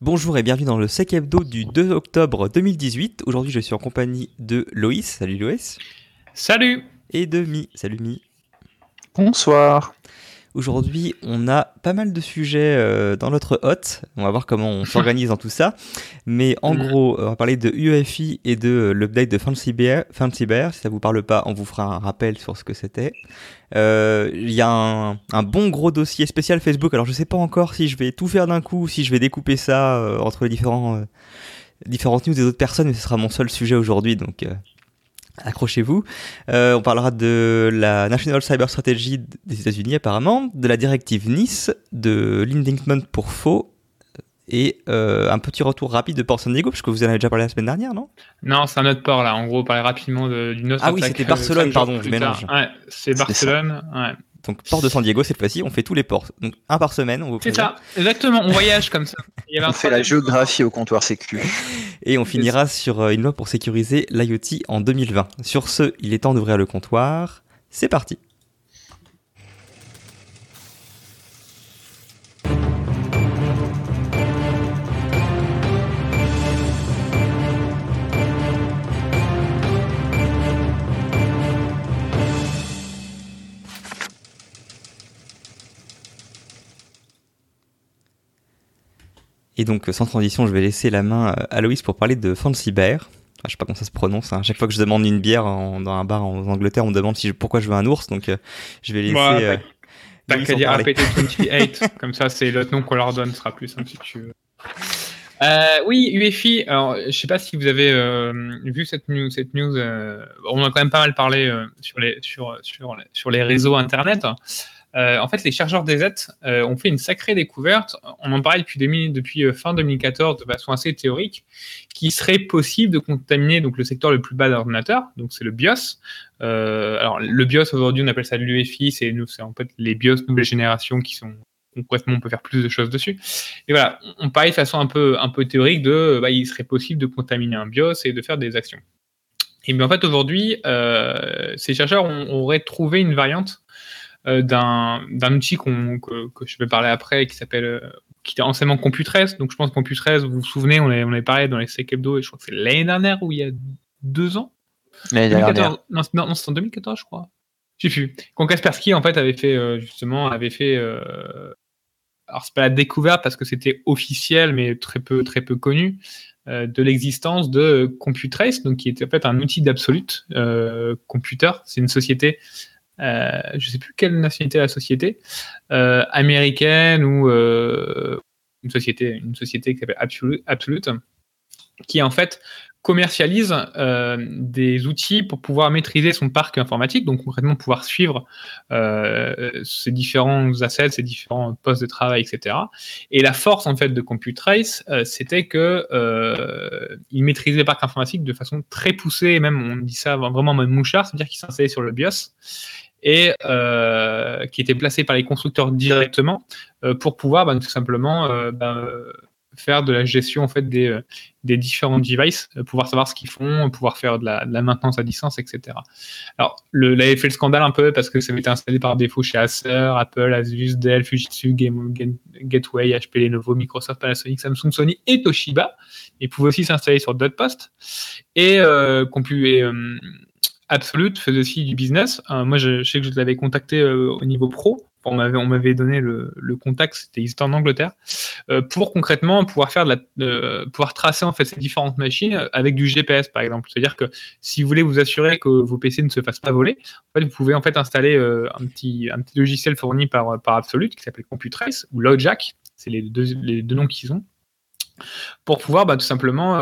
Bonjour et bienvenue dans le Sec Hebdo du 2 octobre 2018. Aujourd'hui, je suis en compagnie de Loïs. Salut Loïs. Salut. Et de Mi. Salut Mi. Bonsoir. Aujourd'hui, on a pas mal de sujets euh, dans notre hôte. On va voir comment on s'organise dans tout ça. Mais en Mm. gros, on va parler de UEFI et de euh, l'update de Fancy Bear. Si ça vous parle pas, on vous fera un rappel sur ce que c'était. Euh, Il y a un, un bon gros dossier spécial Facebook. Alors, je sais pas encore si je vais tout faire d'un coup, si je vais découper ça entre les différents, différentes news des autres personnes, mais ce sera mon seul sujet aujourd'hui. Donc, euh, accrochez-vous. Euh, on parlera de la National Cyber Strategy des États-Unis apparemment, de la directive Nice, de l'indictment pour faux et euh, un petit retour rapide de Port San Diego, parce que vous en avez déjà parlé la semaine dernière, non? Non, c'est un autre port là. En gros, parler rapidement de- d'une autre Ah oui, c'était euh, Barcelone, pardon, je mélange. Ouais, C'est Barcelone. Ouais. Donc port de San Diego cette fois-ci, on fait tous les ports. Donc un par semaine, on vous C'est ça, exactement. On voyage comme ça. Il y avait un On fait la géographie au comptoir sécu. Et on finira sur euh, une loi pour sécuriser l'IoT en 2020. Sur ce, il est temps d'ouvrir le comptoir. C'est parti. Et donc, sans transition, je vais laisser la main euh, à Loïs pour parler de Fancy Bear. Ah, je sais pas comment ça se prononce. hein. Chaque fois que je demande une bière en- dans un bar en Angleterre, on me demande si je- pourquoi je veux un ours. Donc, euh, je vais laisser. Ouais, euh, T'as qu'à dire parler. APT28, comme ça c'est l'autre nom qu'on leur donne, ce sera plus simple si tu veux. Euh, oui, UEFI, alors je sais pas si vous avez euh, vu cette news, cette news euh, on en a quand même pas mal parlé euh, sur, les, sur, sur, sur les réseaux internet. Euh, en fait, les chargeurs DZ euh, ont fait une sacrée découverte. On en parlait depuis, 2000 depuis euh, fin 2014 de façon assez théorique, qu'il serait possible de contaminer donc, le secteur le plus bas d'ordinateur, donc c'est le BIOS. Alors, le BIOS aujourd'hui, on appelle ça l'UEFI, c'est en fait les BIOS nouvelle génération qui sont concrètement, on peut faire plus de choses dessus. Et voilà, on parlait de façon un peu, théorique de, bah, il serait possible de contaminer un BIOS et de faire des actions. Et bien en fait, aujourd'hui, ces chercheurs auraient trouvé une variante d'un d'un outil qu'on- que, que je vais parler après, qui s'appelle, euh, qui était anciennement Computress. Donc je pense que Computress, vous vous souvenez, on avait, on avait parlé dans les Sec Hebdo, et je crois que c'est l'année dernière ou il y a deux ans. L'année dernière. 2014. Non, c'est- non, c'est en 2014, je crois. Je sais plus. Quand Kaspersky, en fait, avait fait, euh, justement, avait fait. Euh... Alors, c'est pas la découverte parce que c'était officiel, mais très peu, très peu connu, euh, de l'existence de Computrace, donc qui était en fait un outil d'absolute euh, computer. C'est une société. Euh, je sais plus quelle nationalité la société, euh, américaine ou euh, une société, une société qui s'appelle Absolute, qui en fait commercialise des outils pour pouvoir maîtriser son parc informatique, donc concrètement pouvoir suivre ses différents assets, ses différents postes de travail, etc. Et la force en fait de Computrace, euh, c'était que il maîtrisait le parc informatique de façon très poussée, et même on dit ça vraiment en mode mouchard, c'est-à-dire qu'il s'installait sur le BIOS et euh, qui était placé par les constructeurs directement euh, pour pouvoir bah, tout simplement euh, bah, faire de la gestion en fait des, euh, des différents devices, euh, pouvoir savoir ce qu'ils font, pouvoir faire de la, de la maintenance à distance, etc. Alors, le, là, il fait le scandale un peu parce que ça avait été installé par défaut chez Acer, Apple, Asus, Dell, Fujitsu, Game, Gateway, HP, Lenovo, Microsoft, Panasonic, Samsung, Sony et Toshiba. Il pouvait aussi s'installer sur d'autres postes. Et, euh, qu'on pu- et, euh, Absolute faisait aussi du business. Euh, moi, je, sais que je l'avais contacté euh, au niveau pro. On m'avait, on m'avait donné le, contact, c'était étaient en Angleterre, euh, pour concrètement pouvoir faire de la, pouvoir tracer en fait ces différentes machines avec du GPS par exemple. C'est-à-dire que si vous voulez vous assurer que vos PC ne se fassent pas voler, vous pouvez en fait installer un petit un petit logiciel fourni par par Absolute qui s'appelle Computrace ou LoJack, c'est les deux les deux noms qu'ils ont, pour pouvoir bah, tout simplement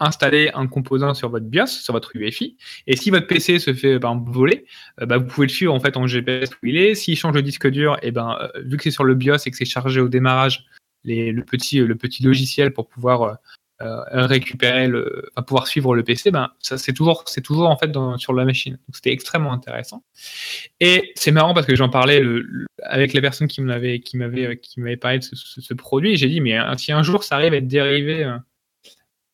installer un composant sur votre BIOS, sur votre UEFI, et si votre PC se fait ben, voler, euh, bah, vous pouvez le suivre en fait en GPS où il est. S'il change de disque dur, et ben euh, vu que c'est sur le BIOS et que c'est chargé au démarrage, le petit le petit logiciel pour pouvoir euh, récupérer le, enfin, pouvoir suivre le PC, ben ça c'est toujours c'est toujours en fait sur la machine. C'était extrêmement intéressant. Et c'est marrant parce que j'en parlais le, le- avec les personnes qui m'avaient qui m'avaient euh, qui m'avaient parlé de ce, produit. J'ai dit mais hein, si un jour ça arrive à être dérivé, euh,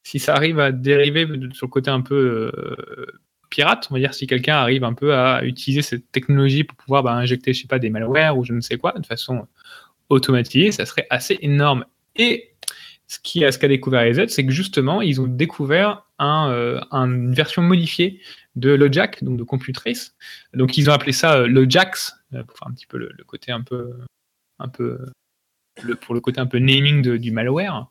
si ça arrive à dériver sur le côté un peu euh, pirate, on va dire si quelqu'un arrive un peu à utiliser cette technologie pour pouvoir bah, injecter je sais pas des malwares ou je ne sais quoi de façon automatisée, ça serait assez énorme. Et ce qui a, ce qu'a découvert EZ, c'est que justement, ils ont découvert euh, un- une version modifiée de LoJack, donc de CompuTrace. Donc ils ont appelé ça euh, euh, pour faire un petit peu le, le côté un peu, un peu pour le côté un peu naming du malware.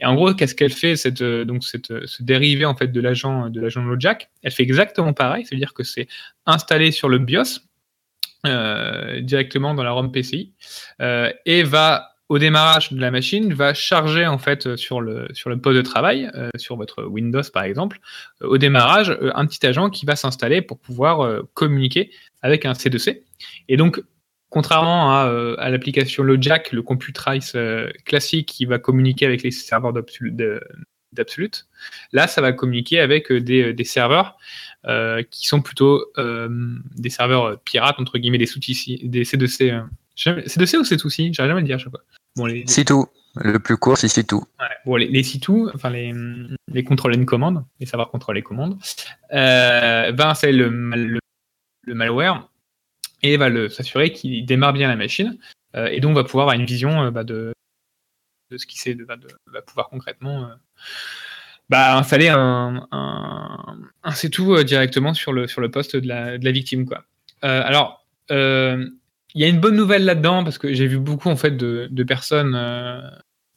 Et en gros, qu'est-ce qu'elle fait cette, euh, donc cette, euh, ce dérivé en fait de l'agent de l'agent LoJack? Elle fait exactement pareil, c'est-à-dire que c'est installé sur le BIOS euh, directement dans la ROM PCI et va au démarrage de la machine va charger en fait sur le sur le poste de travail sur votre Windows par exemple au démarrage un petit agent qui va s'installer pour pouvoir communiquer avec un C2C et donc contrairement à, euh, à l'application LoJack le CompuTrace euh, classique qui va communiquer avec les serveurs d'Absolute là ça va communiquer avec euh, des, des serveurs euh, qui sont plutôt euh, des serveurs euh, pirates entre guillemets des des C2C euh, jamais- C2C ou C2C j'arrive jamais à le dire à chaque fois bon les, C'est tout. Le plus court, c'est c'est tout. Ouais, bon, les, les C2, enfin les, les contrôles and commandes, les serveurs contrôle les commandes, euh, va installer le, mal- le, le malware et va le- s'assurer qu'il démarre bien la machine euh, et donc va pouvoir avoir une vision euh, bah, de, ce qui de, bah, de- va pouvoir concrètement euh, bah, installer un, un, un C2 euh, directement sur le, poste de la, victime. Alors, il y a une bonne nouvelle là-dedans parce que j'ai vu beaucoup en fait de, personnes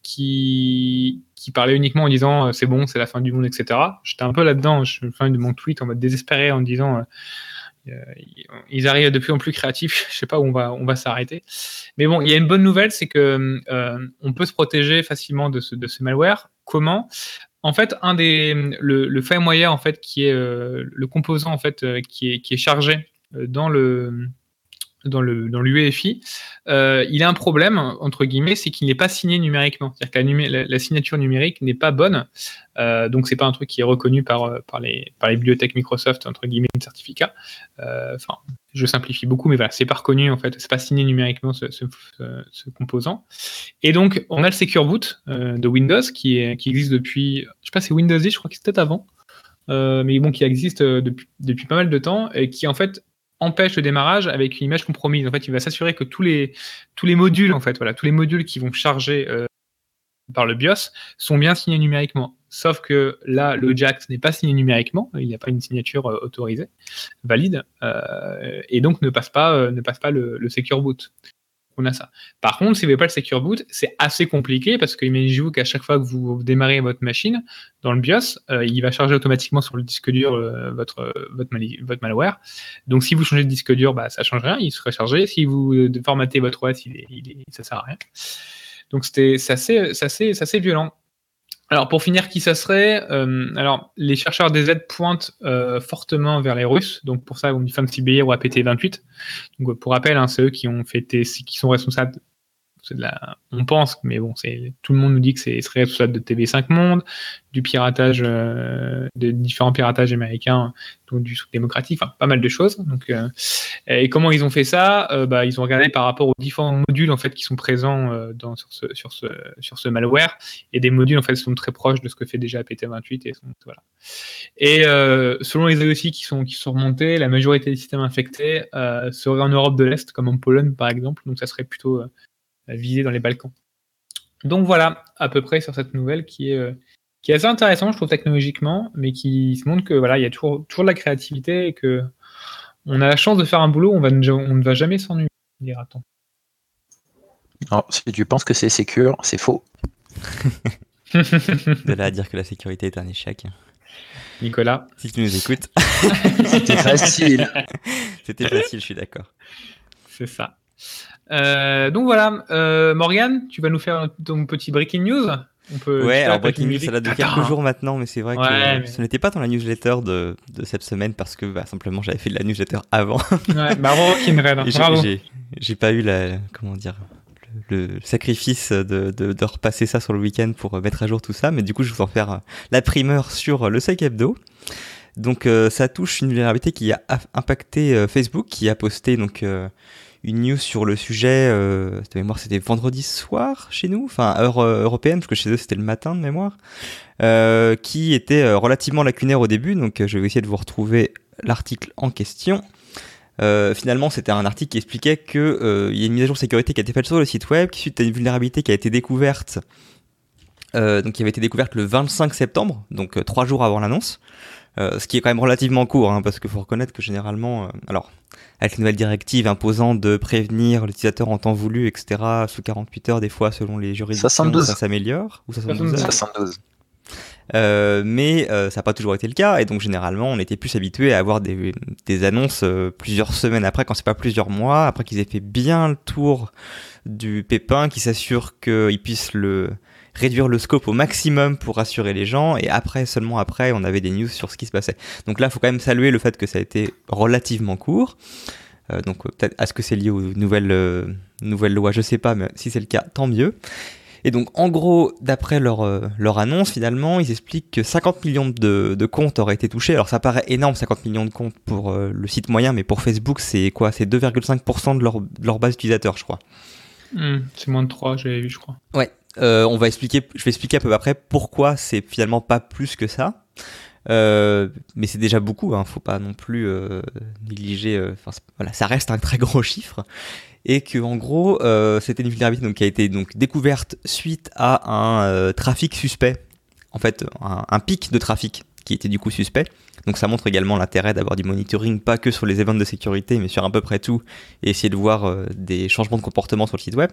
qui, qui parlaient uniquement en disant c'est bon, c'est la fin du monde, etc. J'étais un peu là-dedans, je me de mon tweet en mode désespéré en disant ils arrivent de plus en plus créatifs, je sais pas où on va, on va s'arrêter. Mais bon, il y a une bonne nouvelle, c'est que euh, on peut se protéger facilement de ce, de ce malware. Comment? En fait, un des le, le FireWire en fait qui est euh, le composant en fait euh, qui est qui est chargé euh, dans le dans le dans l'UEFI, euh, il a un problème entre guillemets, c'est qu'il n'est pas signé numériquement. C'est-à-dire que la, signature numérique n'est pas bonne, euh, donc c'est pas un truc qui est reconnu par euh, par les par les bibliothèques Microsoft entre guillemets de certificat. Euh, Enfin, je simplifie beaucoup, mais voilà, c'est pas reconnu en fait, c'est pas signé numériquement ce, ce, composant. Et donc on a le Secure Boot de Windows qui existe depuis, je sais pas, c'est Windows 10, je crois que c'était avant. Mais bon, qui existe depuis, depuis pas mal de temps et qui en fait empêche le démarrage avec une image compromise. En fait, il va s'assurer que tous les, tous les modules, en fait, voilà, tous les modules qui vont charger euh, par le BIOS sont bien signés numériquement. Sauf que là, le Jax n'est pas signé numériquement, il n'y a pas une signature euh, autorisée, valide, euh, et donc ne passe pas, ne passe pas le Secure Boot. On a ça. Par contre, si vous n'avez pas le Secure Boot, c'est assez compliqué parce que imaginez-vous qu'à chaque fois que vous démarrez votre machine dans le BIOS, euh, il va charger automatiquement sur le disque dur euh, votre, euh, votre, malware. Donc si vous changez de disque dur, bah, ça change rien, il sera chargé. Si vous formatez votre OS, il est, il est, ça sert à rien. Donc c'était c'est assez, assez, assez violent. Alors pour finir, qui ça serait euh, Alors les chercheurs des Z pointent euh, fortement vers les Russes. Donc pour ça, on dit FancyBR ou APT28. Donc pour rappel, hein, c'est eux qui ont qui sont responsables. On pense, mais bon, c'est tout le monde nous dit que c'est serait responsable de TV5 Monde, du piratage, euh, de différents piratages américains, donc du Soudan démocratique, enfin pas mal de choses. Donc euh, et comment ils ont fait ça? Euh, bah, Ils ont regardé par rapport aux différents modules en fait qui sont présents euh, dans, sur, ce, sur, ce, sur ce malware et des modules en fait sont très proches de ce que fait déjà PT28 et voilà. Et selon les aussi qui sont qui sont remontés, la majorité des systèmes infectés seraient en Europe de l'Est comme en Pologne par exemple, donc ça serait plutôt euh, visé dans les Balkans. Donc voilà à peu près sur cette nouvelle qui est euh, qui est assez intéressant, je trouve technologiquement, mais qui se montre que voilà, il y a toujours, toujours de la créativité et que on a la chance de faire un boulot, on, va, on ne va jamais s'ennuyer, dira-t-on. Alors, si tu penses que c'est sécure, c'est faux. De là à dire que la sécurité est un échec. Nicolas. Si tu nous écoutes. C'était facile. C'était facile, je suis d'accord. C'est ça. Euh, donc voilà, euh, Morgan, tu vas nous faire ton petit breaking news. On peut Ouais, alors Breaking News, ça date de quelques jours maintenant, mais c'est vrai que mais- ce n'était pas dans la newsletter de, de cette semaine parce que bah, simplement j'avais fait de la newsletter avant. Ouais, bah bravo j'ai- pas eu la, comment dire, le, le sacrifice de, de, de repasser ça sur le week-end pour euh, mettre à jour tout ça, mais du coup je vais vous en faire euh, la primeur sur le Psych Hebdo. Donc euh, ça touche une vulnérabilité qui a impacté euh, Facebook, qui a posté donc euh, une news sur le sujet. Euh, de mémoire, c'était vendredi soir chez nous, enfin heure euh, européenne, parce que chez eux c'était le matin de mémoire, euh, qui était euh, relativement lacunaire au début. Donc euh, je vais essayer de vous retrouver l'article en question. Euh, finalement, c'était un article qui expliquait que il y a une mise à jour de sécurité qui a été faite sur le site web, qui suite à une vulnérabilité qui a été découverte donc qui avait été découverte le 25 septembre, donc trois jours avant l'annonce. Euh, ce qui est quand même relativement court, hein, parce qu'il faut reconnaître que généralement, euh, alors avec les nouvelles directives imposant de prévenir l'utilisateur en temps voulu, etc., sous 48 heures des fois selon les juridictions, 72. ça s'améliore, ou 72 heures. 72. Euh, mais ça n'a pas toujours été le cas, et donc généralement on était plus habitué à avoir des, des annonces plusieurs semaines après, quand c'est pas plusieurs mois, après qu'ils aient fait bien le tour du pépin, qui s'assure qu'ils puissent le réduire le scope au maximum pour rassurer les gens, et après, seulement après, on avait des news sur ce qui se passait. Donc là, il faut quand même saluer le fait que ça a été relativement court. Euh, donc euh, peut-être est-ce que c'est lié aux nouvelles, euh, nouvelles lois, je sais pas, mais si c'est le cas, tant mieux. Et donc, en gros, d'après leur, euh, leur annonce, finalement, ils expliquent que 50 millions de, de comptes auraient été touchés. Alors, ça paraît énorme, 50 millions de comptes pour euh, le site moyen, mais pour Facebook, c'est quoi? C'est 2,5% de leur, de leur base d'utilisateurs, je crois. Hmm, c'est moins de 3, j'avais vu, je crois. Euh, on va expliquer, je vais expliquer un peu après pourquoi c'est finalement pas plus que ça. Euh, mais c'est déjà beaucoup, hein, faut pas non plus euh, négliger. euh, Enfin, voilà, ça reste un très gros chiffre. Et que en gros, euh, c'était une vulnérabilité donc, qui a été donc découverte suite à un euh, trafic suspect. En fait, un, un pic de trafic qui était du coup suspect. Donc ça montre également l'intérêt d'avoir du monitoring, pas que sur les événements de sécurité, mais sur à peu près tout, et essayer de voir des changements de comportement sur le site web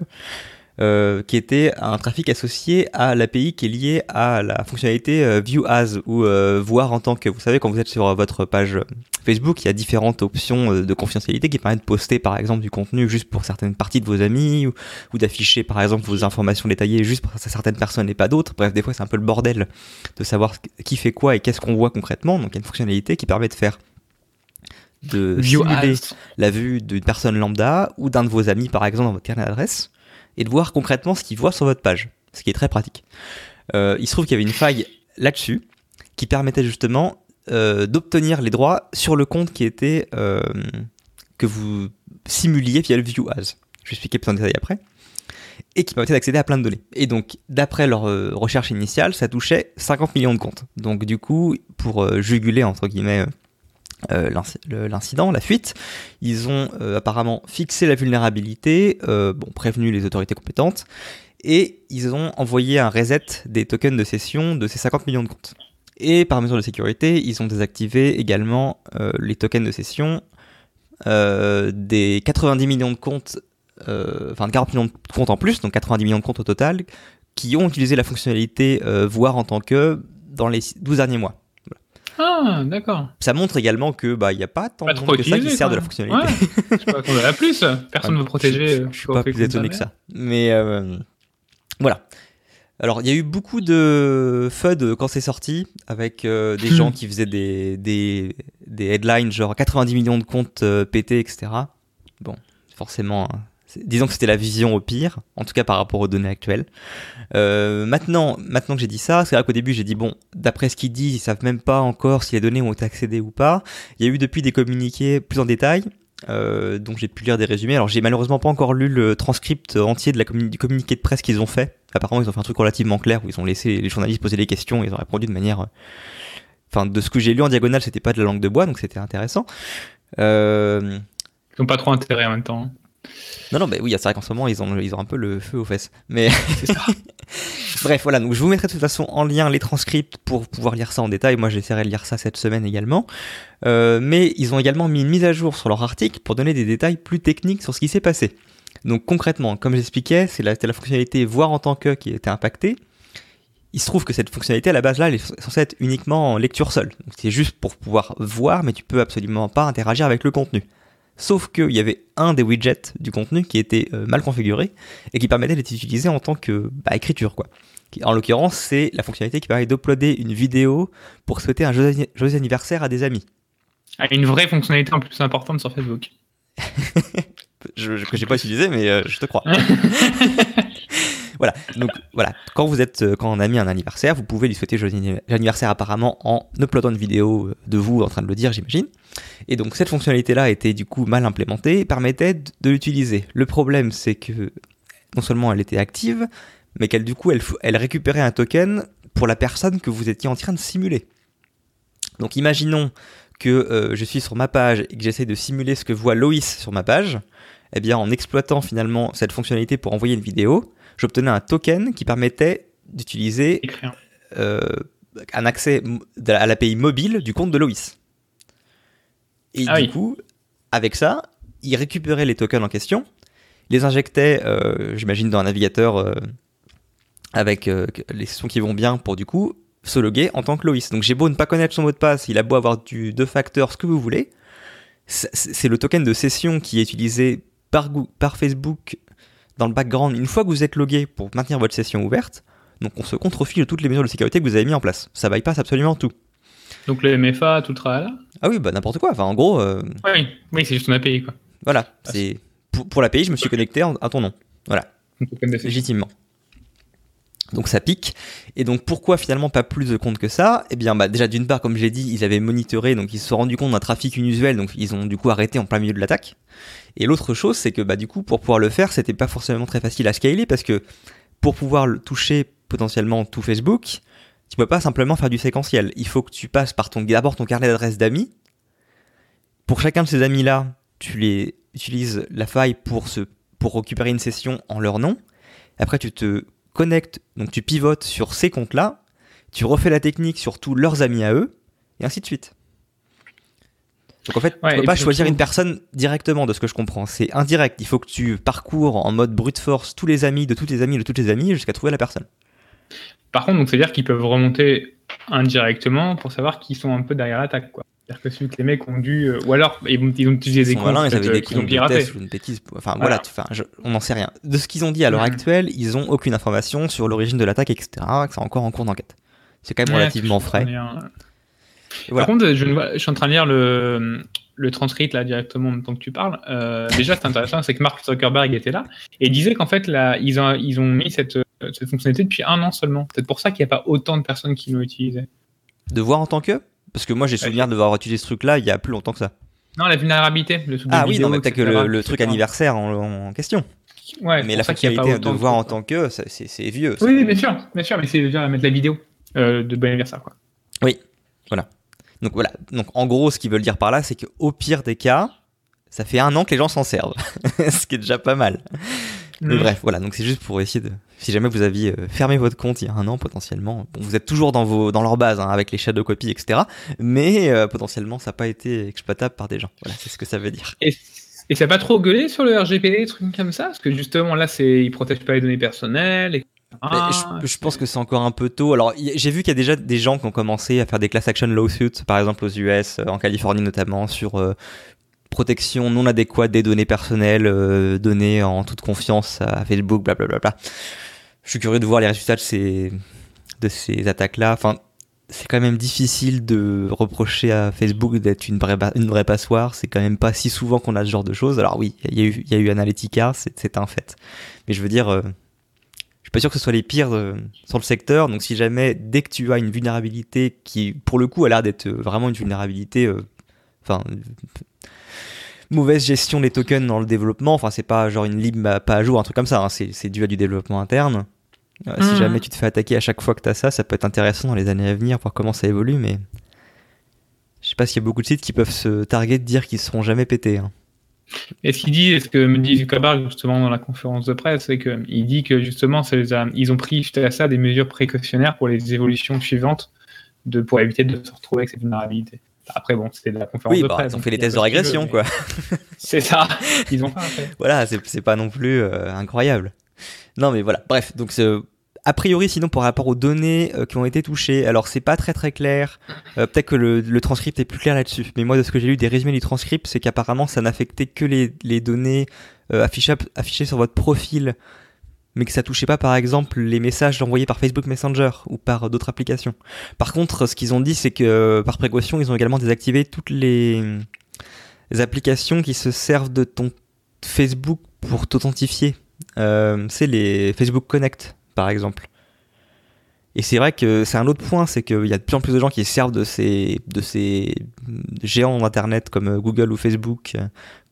euh, qui était un trafic associé à l'API qui est lié à la fonctionnalité euh, View As ou euh, voir en tant que vous savez quand vous êtes sur votre page Facebook, il y a différentes options de confidentialité qui permettent de poster par exemple du contenu juste pour certaines parties de vos amis ou, ou d'afficher par exemple vos informations détaillées juste pour certaines personnes et pas d'autres. Bref, des fois c'est un peu le bordel de savoir qui fait quoi et qu'est-ce qu'on voit concrètement. Donc il y a une fonctionnalité qui permet de faire de View simuler as. la vue d'une personne lambda ou d'un de vos amis, par exemple, dans votre carnet d'adresse, et de voir concrètement ce qu'il voit sur votre page, ce qui est très pratique. Euh, il se trouve qu'il y avait une faille là-dessus qui permettait justement euh, d'obtenir les droits sur le compte qui était euh, que vous simuliez via le View As. Je vais expliquer plus en détail après. Et qui permettait d'accéder à plein de données. Et donc, d'après leur recherche initiale, ça touchait 50 millions de comptes. Donc, du coup, pour juguler, entre guillemets, euh, l'incident, la fuite, ils ont euh, apparemment fixé la vulnérabilité, euh, bon, prévenu les autorités compétentes, et ils ont envoyé un reset des tokens de session de ces 50 millions de comptes. Et par mesure de sécurité, ils ont désactivé également les tokens de session euh, des 90 millions de comptes, enfin 40 millions de comptes en plus, donc 90 millions de comptes au total, qui ont utilisé la fonctionnalité voir en tant que dans les 12 derniers mois. Ah, d'accord. Ça montre également que bah il y a pas tant Pas de monde que ça qui sert de la fonctionnalité. Ouais. Je sais pas qu'on en a plus. Personne ne veut protéger. Je, euh, suis pas plus étonné que ça. Mais euh, voilà. Alors, il y a eu beaucoup de FUD quand c'est sorti, avec euh, des gens qui faisaient des, des, des headlines genre 90 millions de comptes euh, pétés, etc. Bon, forcément, hein, disons que c'était la vision au pire, en tout cas par rapport aux données actuelles. Euh, maintenant, maintenant que j'ai dit ça, c'est vrai qu'au début j'ai dit bon, d'après ce qu'ils disent, ils savent même pas encore si les données ont été accédées ou pas. Il y a eu depuis des communiqués plus en détail, euh, donc j'ai pu lire des résumés. Alors j'ai malheureusement pas encore lu le transcript entier de la du communiqué de presse qu'ils ont fait. Apparemment ils ont fait un truc relativement clair où ils ont laissé les journalistes poser des questions et ils ont répondu de manière... euh, Enfin de ce que j'ai lu en diagonale c'était pas de la langue de bois donc c'était intéressant. Euh, Ils n'ont pas trop intérêt en même temps. Non, non, bah oui, c'est vrai qu'en ce moment, ils ont, ils ont un peu le feu aux fesses. Mais bref, voilà. Donc, je vous mettrai de toute façon en lien les transcripts pour pouvoir lire ça en détail. Moi, j'essaierai de lire ça cette semaine également. Euh, mais ils ont également mis une mise à jour sur leur article pour donner des détails plus techniques sur ce qui s'est passé. Donc, concrètement, comme j'expliquais, c'est la, c'était la fonctionnalité voir en tant que qui était impactée. Il se trouve que cette fonctionnalité, à la base, là, elle est censée être uniquement en lecture seule. C'est juste pour pouvoir voir, mais tu peux absolument pas interagir avec le contenu. Sauf qu'il y avait un des widgets du contenu qui était euh, mal configuré et qui permettait d'être utilisé en tant que bah, écriture. Quoi. En l'occurrence, c'est la fonctionnalité qui permet d'uploader une vidéo pour souhaiter un joyeux joyeux anniversaire à des amis. Ah, une vraie fonctionnalité en plus importante sur Facebook. Je, je- que j'ai pas utilisé, mais euh, je te crois. voilà. Donc voilà, quand vous êtes, euh, quand on a mis un anniversaire, vous pouvez lui souhaiter joyeux anniv- anniversaire apparemment en uploadant une vidéo euh, de vous en train de le dire, j'imagine. Et donc cette fonctionnalité-là était du coup mal implémentée et permettait de, l'utiliser. Le problème, c'est que non seulement elle était active, mais qu'elle du coup elle récupérait un token pour la personne que vous étiez en train de simuler. Donc imaginons que euh, je suis sur ma page et que j'essaie de simuler ce que voit Loïs sur ma page, eh bien en exploitant finalement cette fonctionnalité pour envoyer une vidéo, j'obtenais un token qui permettait d'utiliser euh, un accès à l'API mobile du compte de Loïs. Et Ah du oui. coup, avec ça, il récupérait les tokens en question, les injectait, euh, j'imagine, dans un navigateur euh, avec les sons qui vont bien pour du coup se loguer en tant que Loïs. Donc j'ai beau ne pas connaître son mot de passe, il a beau avoir du deux facteurs, ce que vous voulez, c'est le token de session qui est utilisé par Facebook dans le background une fois que vous êtes logué pour maintenir votre session ouverte. Donc on se contrefile de toutes les mesures de sécurité que vous avez mis en place. Ça bypass absolument tout. Donc le MFA, tout le travail là? Ah oui, bah n'importe quoi. Enfin, en gros, euh, Oui, oui c'est juste un API quoi. voilà. Ah, C'est pour, pour l'API, je me suis connecté en- à ton nom. Voilà, légitimement. Donc ça pique. Et donc pourquoi finalement pas plus de comptes que ça? Eh bien, bah, déjà d'une part, comme j'ai dit, ils avaient monitoré, donc ils se sont rendus compte d'un trafic inusuel, donc ils ont du coup arrêté en plein milieu de l'attaque. Et l'autre chose, c'est que bah, du coup, pour pouvoir le faire, c'était pas forcément très facile à scaler parce que pour pouvoir toucher potentiellement tout Facebook, tu peux pas simplement faire du séquentiel. Il faut que tu passes par ton d'abord ton carnet d'adresses d'amis. Pour chacun de ces amis-là, tu les utilises la faille pour se pour récupérer une session en leur nom. Après, tu te connectes, donc tu pivotes sur ces comptes-là, tu refais la technique sur tous leurs amis à eux, et ainsi de suite. Donc en fait, Ouais, tu peux pas choisir une personne directement, de ce que je comprends. C'est indirect. Il faut que tu parcours en mode brute force tous les amis de toutes les amies de toutes les amies jusqu'à trouver la personne. Par contre, donc c'est-à-dire qu'ils peuvent remonter indirectement pour savoir qui sont un peu derrière l'attaque quoi. C'est-à-dire que celui que les mecs ont dû, euh, ou alors ils ont, ils ont utilisé des comptes ils avaient euh, des qu'ils ont de piratés. ou une bêtise. Enfin Voilà. voilà, tu- enfin, je- on n'en sait rien. De ce qu'ils ont dit à l'heure actuelle, ils ont aucune information sur l'origine de l'attaque, etc. C'est encore en cours d'enquête. C'est quand même Ouais, relativement frais. Voilà. Par contre, je, suis en train de lire le, le transcript là directement en même temps que tu parles. Euh, déjà, c'est intéressant, c'est que Mark Zuckerberg était là et disait qu'en fait, là, ils ont, ils ont mis cette, cette fonctionnalité depuis un an seulement. C'est pour ça qu'il n'y a pas autant de personnes qui l'ont utilisé. De voir en tant que? Parce que moi j'ai souvenir de voir utiliser ce truc-là il y a plus longtemps que ça. Non, la vulnérabilité, le truc Ah oui, non, vidéo, mais peut-être que le, le truc anniversaire en, en question. Ouais, mais la fonctionnalité de voir en tant que, c'est vieux. ça. Oui, oui, bien sûr, bien sûr, mais c'est déjà mettre la vidéo euh, de bon anniversaire, quoi. Donc voilà. Donc en gros, ce qu'ils veulent dire par là, c'est qu'au pire des cas, ça fait un an que les gens s'en servent. ce qui est déjà pas mal. Mais bref, voilà. Donc c'est juste pour essayer de. Si jamais vous aviez euh, fermé votre compte il y a un an, potentiellement, bon, vous êtes toujours dans, vos, dans leur base, hein, avec les shadow copies, etc. Mais euh, potentiellement, ça n'a pas été exploitable par des gens. Voilà, c'est ce que ça veut dire. Et, et ça n'a pas trop gueulé sur le RGPD, des trucs comme ça? Parce que justement, là, c'est ils protègent pas les données personnelles. Je, je pense que c'est encore un peu tôt. Alors, j'ai vu qu'il y a déjà des gens qui ont commencé à faire des class action lawsuits, par exemple aux US, euh, en Californie notamment, sur euh, protection non adéquate des données personnelles, euh, données en toute confiance à Facebook, blablabla. Je suis curieux de voir les résultats de ces, de ces attaques-là. Enfin, c'est quand même difficile de reprocher à Facebook d'être une vraie, ba- une vraie passoire. C'est quand même pas si souvent qu'on a ce genre de choses. Alors oui, il y, a eu- il y a eu Analytica, c'est un fait. Mais je veux dire, suis pas sûr que ce soit les pires euh, sur le secteur. Donc si jamais, dès que tu as une vulnérabilité qui, pour le coup, a l'air d'être euh, vraiment une vulnérabilité, euh, enfin, euh, mauvaise gestion des tokens dans le développement. Enfin, c'est pas genre une lib pas à jour, un truc comme ça. hein. C'est dû à du développement interne. Euh, Si Mhm. jamais tu te fais attaquer à chaque fois que tu as ça, ça peut être intéressant dans les années à venir, voir comment ça évolue, mais je sais pas s'il y a beaucoup de sites qui peuvent se targuer de dire qu'ils seront jamais pétés. hein. Et ce qu'il dit, et ce que me dit Zuckerberg justement dans la conférence de presse, c'est qu'il dit que justement, ça les a- ils ont pris suite à ça des mesures précautionnaires pour les évolutions suivantes de, pour éviter de se retrouver avec cette vulnérabilité. Après, bon, c'était de la conférence Oui, de bah, presse. ils ont fait les tests de pas ce régression, quoi. C'est ça, ils ont fait après. voilà, c'est pas non plus euh, incroyable. Non, mais voilà. Bref, donc c'est- a priori, sinon, par rapport aux données euh, qui ont été touchées, alors c'est pas très très clair. Euh, Peut-être que le, transcript est plus clair là-dessus. Mais moi, de ce que j'ai lu des résumés du transcript, c'est qu'apparemment, ça n'affectait que les, les données euh, affichables- affichées sur votre profil, mais que ça touchait pas, par exemple, les messages envoyés par Facebook Messenger ou par d'autres applications. Par contre, ce qu'ils ont dit, c'est que par précaution, ils ont également désactivé toutes les, applications qui se servent de ton Facebook pour t'authentifier. C'est les Facebook Connect, par exemple. Et c'est vrai que c'est un autre point, c'est qu'il y a de plus en plus de gens qui se servent de ces, de ces géants d'Internet comme Google ou Facebook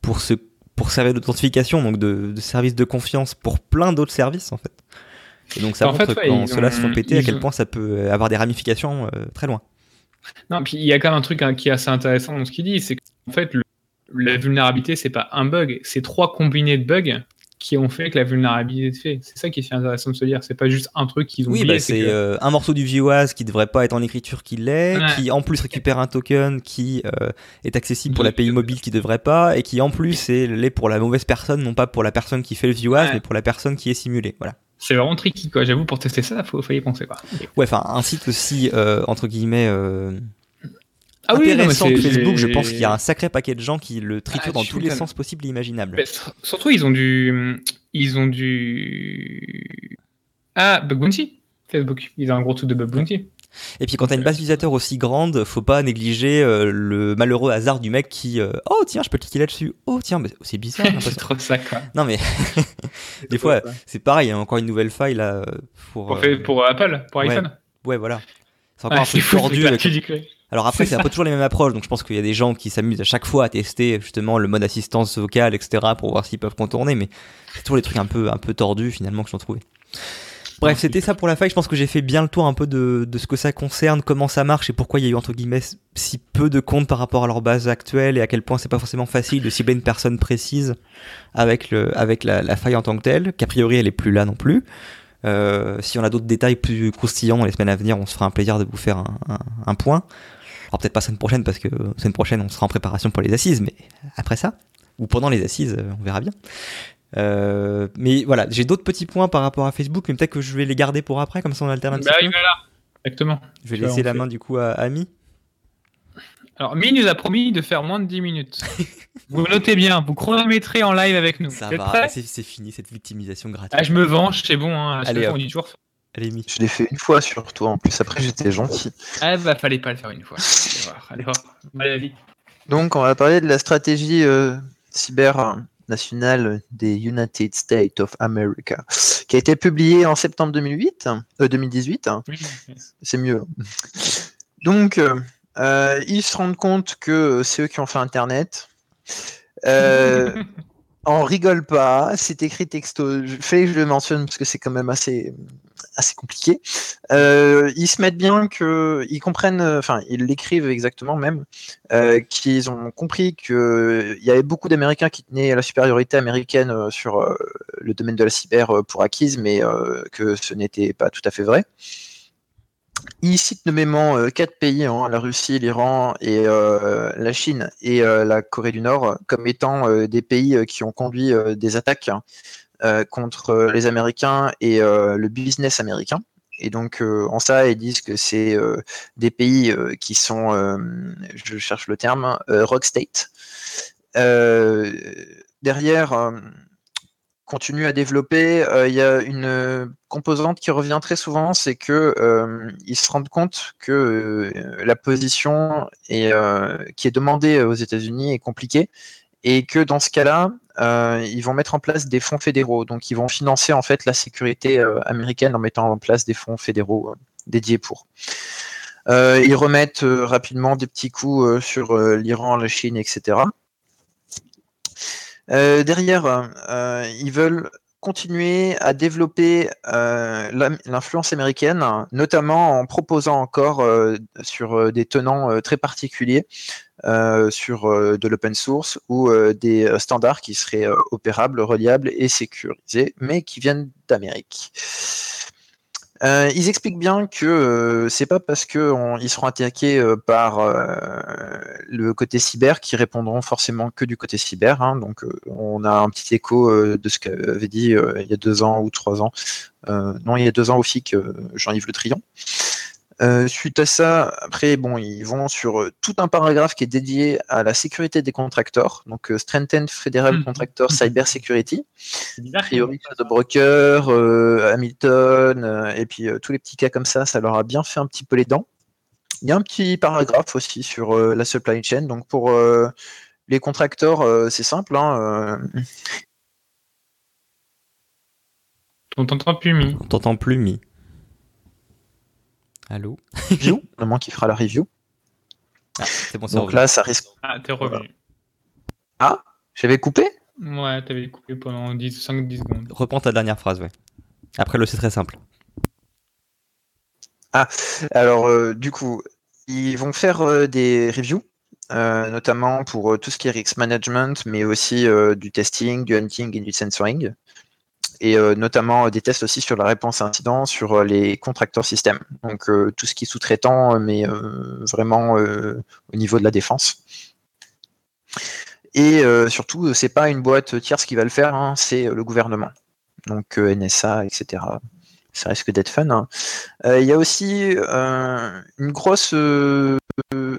pour, se, pour servir d'authentification, donc de, de services de confiance pour plein d'autres services, en fait. Et donc ça En montre fait, ouais, quand ceux-là se font péter à quel ont- point ça peut avoir des ramifications euh, très loin. Non, puis il y a quand même un truc hein, qui est assez intéressant dans ce qu'il dit, c'est qu'en fait, le- la vulnérabilité, c'est pas un bug, c'est trois combinés de bugs qui ont fait que la vulnérabilité est faite. C'est ça qui est intéressant de se dire. C'est pas juste un truc qu'ils ont Oui, oublié, bah, c'est que- euh, un morceau du VOAS qui devrait pas être en écriture qui l'est, Ouais. qui en plus récupère un token qui euh, est accessible pour l'API mobile qui devrait pas, et qui en plus est l'est pour la mauvaise personne, non pas pour la personne qui fait le VOAS, Ouais. mais pour la personne qui est simulée. Voilà. c'est vraiment tricky, quoi. J'avoue, pour tester ça, faut, faut y penser, quoi. Ouais, enfin, un site aussi, euh, entre guillemets, euh, Ah oui, non, mais intéressant que c'est- Facebook, je pense qu'il y a un sacré paquet de gens qui le triturent Ah, dans tous les sens possibles et imaginables. Mais sur- surtout, ils ont du. Ils ont du. Ah, Bug Bounty Facebook. Ils ont un gros truc de Bug Bounty. Et puis quand t'as une base d'utilisateurs aussi grande, faut pas négliger euh, le malheureux hasard du mec qui euh, oh tiens je peux cliquer là-dessus oh tiens mais c'est bizarre c'est trop ça, quoi. non mais des fois c'est pareil il y a encore une nouvelle faille là euh, pour Pour, euh, fait- pour Apple, pour ouais. iPhone. ouais voilà c'est encore Ouais, un peu tordu avec-. Alors après C'est un peu toujours les mêmes approches donc je pense qu'il y a des gens qui s'amusent à chaque fois à tester justement le mode assistance vocale etc pour voir s'ils peuvent contourner mais c'est toujours les trucs un peu un peu tordus finalement que j'en trouvais Bref, c'était ça pour la faille. Je pense que j'ai fait bien le tour un peu de, de ce que ça concerne, comment ça marche et pourquoi il y a eu entre guillemets si peu de comptes par rapport à leur base actuelle et à quel point c'est pas forcément facile de cibler une personne précise avec le avec la, faille en tant que telle, qu'a priori elle est plus là non plus. Euh, si on a d'autres détails plus croustillants les semaines à venir, on se fera un plaisir de vous faire un point. Alors peut-être pas semaine prochaine parce que semaine prochaine on sera en préparation pour les assises, mais après ça ou pendant les assises, euh, on verra bien. Euh, mais voilà, j'ai d'autres petits points par rapport à Facebook, mais peut-être que je vais les garder pour après, comme ça on alterne un petit Bah peu. voilà. Exactement. Je vais laisser la fait. main du coup à Ami. Alors, Mi nous a promis de faire moins de 10 minutes. vous notez bien, vous chronométrez en live avec nous. Ça va, c'est fini cette victimisation gratuite. Ah, je me venge, c'est bon. Hein. Allez, on dit toujours. Allez. Je l'ai fait une fois sur toi en plus. Après, j'étais gentil. Ah, bah, fallait pas le faire une fois. Allez voir, allez voir. Allez. Donc, on va parler de la stratégie euh, cyber nationale des United States of America, qui a été publiée en septembre 2008, euh, 2018. hein. Oui. c'est mieux. Donc, euh, euh, ils se rendent compte que c'est eux qui ont fait Internet. Euh, on rigole pas, c'est écrit texto. Je fais je le mentionne parce que c'est quand même assez, compliqué. Euh, ils se mettent bien que, ils comprennent, euh, enfin, ils l'écrivent exactement même, euh, qu'ils ont compris qu'il y avait beaucoup d'Américains qui tenaient la supériorité américaine euh, sur euh, le domaine de la cyber euh, pour acquise, mais euh, que ce n'était pas tout à fait vrai. Il cite nommément euh, quatre pays, hein, la Russie, l'Iran et euh, la Chine et euh, la Corée du Nord, comme étant des pays qui ont conduit des attaques hein, contre les Américains et le business américain. Et donc, en ça, ils disent que c'est des pays qui sont, je cherche le terme, rock state. Derrière, continue à développer. Euh, Il y a une euh, composante qui revient très souvent, c'est que euh, ils se rendent compte que euh, la position qui est demandée aux États-Unis est compliquée et que dans ce cas-là, ils vont mettre en place des fonds fédéraux. Donc, ils vont financer en fait la sécurité américaine en mettant en place des fonds fédéraux dédiés pour. Ils remettent rapidement des petits coups sur l'Iran, la Chine, etc. Euh, derrière, euh, ils veulent continuer à développer euh, l'influence américaine, notamment en proposant encore sur des tenants très particuliers, sur de l'open source ou des standards qui seraient opérables, reliables et sécurisés, mais qui viennent d'Amérique. Euh, ils expliquent bien que euh, c'est pas parce qu'ils seront attaqués euh, par euh, le côté cyber qu'ils répondront forcément que du côté cyber. hein. donc euh, on a un petit écho euh, de ce qu'avait dit il y a deux ans ou trois ans. Non, il y a deux ans au FIC, Jean-Yves Le Trion. Euh, suite à ça, après, bon, ils vont sur euh, tout un paragraphe qui est dédié à la sécurité des contracteurs, donc euh, Strengthen Federal Mhm. Contractor Cyber Security C'est bizarre. a priori de Broker, euh, Hamilton, euh, et puis euh, tous les petits cas comme ça, ça leur a bien fait un petit peu les dents. Il y a un petit paragraphe aussi sur euh, la supply chain. Donc pour euh, les contracteurs, euh, c'est simple. Hein, euh, On t'entend plus, Mi. On t'entend plus, Mi. Allô review, le moment qui fera la review. ah, C'est bon, c'est Donc revenu. là, ça risque. Ah, t'es revenu. J'avais coupé Ouais, t'avais coupé pendant 5-10 secondes. Reprends ta dernière phrase, ouais. Après, le c'est très simple. Alors, euh, du coup, ils vont faire euh, des reviews notamment pour tout ce qui est risk management, mais aussi du testing, du hunting et du sensoring et notamment des tests aussi sur la réponse à incident sur les contracteurs systèmes. Donc tout ce qui est sous-traitant, mais vraiment au niveau de la défense. Et surtout, c'est pas une boîte tierce qui va le faire, hein, c'est le gouvernement. Donc NSA, etc ça risque d'être fun. Hein. Euh, il y a aussi euh, euh,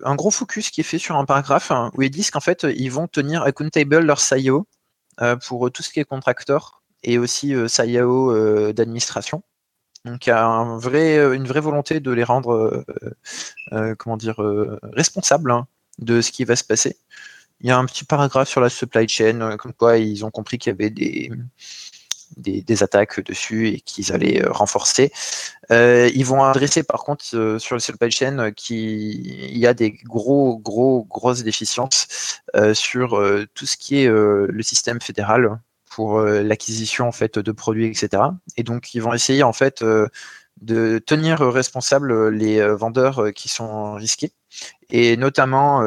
un gros focus qui est fait sur un paragraphe hein, où ils disent qu'en fait ils vont tenir accountable leur SIO pour tout ce qui est contracteur et aussi SIO d'administration. Donc il y a vrai, une vraie volonté de les rendre comment dire, responsables hein, de ce qui va se passer. Il y a un petit paragraphe sur la supply chain, comme quoi ils ont compris qu'il y avait des, des, attaques dessus et qu'ils allaient euh, renforcer. Euh, ils vont adresser par contre euh, sur le supply chain qu'il y a des gros, gros, grosses déficiences sur tout ce qui est le système fédéral pour l'acquisition en fait de produits, etc. Et donc ils vont essayer en fait de tenir responsables les vendeurs qui sont risqués et notamment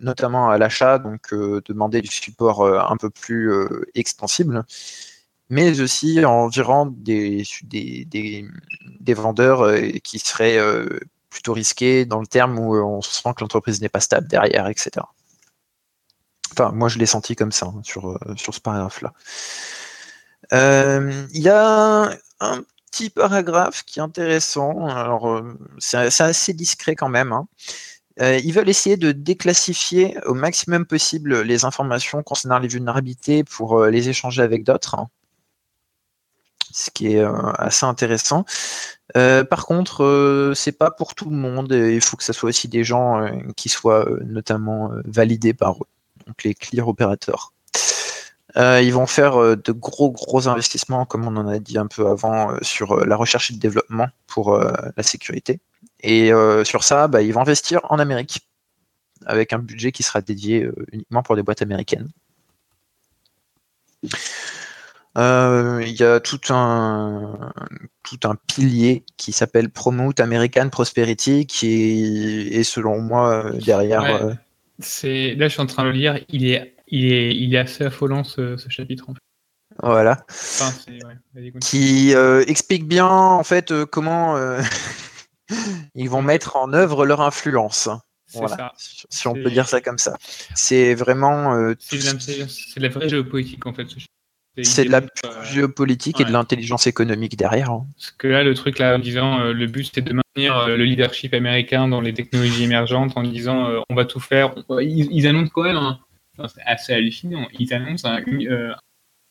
notamment à l'achat donc demander du support un peu plus extensible mais aussi environ des, des, des, vendeurs euh, qui seraient euh, plutôt risqués dans le terme où euh, on se sent que l'entreprise n'est pas stable derrière, etc. Enfin, moi je l'ai senti comme ça hein, sur, sur ce paragraphe-là. Il y a un petit paragraphe qui est intéressant. Alors, c'est assez discret quand même. Hein. ils veulent essayer de déclassifier au maximum possible les informations concernant les vulnérabilités pour les échanger avec d'autres. Hein ce qui est euh, assez intéressant. Euh, par contre, euh, c'est pas pour tout le monde. Il faut que ce soit aussi des gens qui soient notamment validés par eux, donc les clear opérateurs. ils vont faire de gros gros investissements, comme on en a dit un peu avant, sur la recherche et le développement pour la sécurité. Et sur ça, bah, ils vont investir en Amérique, avec un budget qui sera dédié uniquement pour des boîtes américaines. Euh, il y a tout un, tout un pilier qui s'appelle Promote American Prosperity qui est, selon moi derrière. Euh, c'est là je suis en train de le lire. Il est, il est, il est assez affolant ce, chapitre. En fait. Voilà. qui euh, explique bien en fait comment ils vont mettre en œuvre leur influence. Voilà, si on peut dire ça comme ça. C'est vraiment. c'est la vraie géopolitique en fait. Ce c'est de la euh, géopolitique et de l'intelligence économique derrière. Hein. Parce que là, le truc, là, en disant, euh, le but, c'était de euh, le leadership américain dans les technologies émergentes en disant, on va tout faire. Ils, annoncent quand même, hein. c'est assez hallucinant, ils annoncent un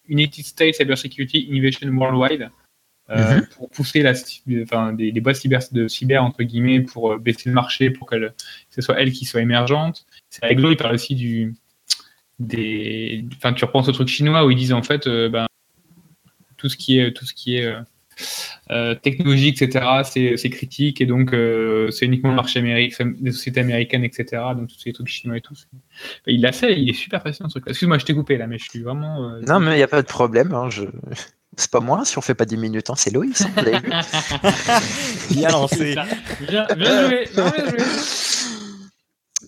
United States Cybersecurity Innovation Worldwide. Mhm. pour pousser la, enfin, des, boîtes cyber, de cyber entre guillemets pour baisser le marché pour que ce soit elles qui soient émergentes. C'est rigolo, il parle aussi du, des. Enfin, tu repenses au truc chinois où ils disent en fait, euh, ben, tout ce qui est, tout ce qui est euh, euh, technologique, etc., c'est critique et donc c'est uniquement le marché américain, des sociétés américaines, etc. Donc tous ces trucs chinois et tout. Il l'a fait, il est super fascinant ce truc. Excuse-moi, je t'ai coupé là, mais je suis vraiment. non, mais il n'y a pas de problème. Hein, je... C'est pas moi, si on fait pas 10 minutes, hein, c'est Loïs. Bien lancé. bien, bien joué. Bien joué.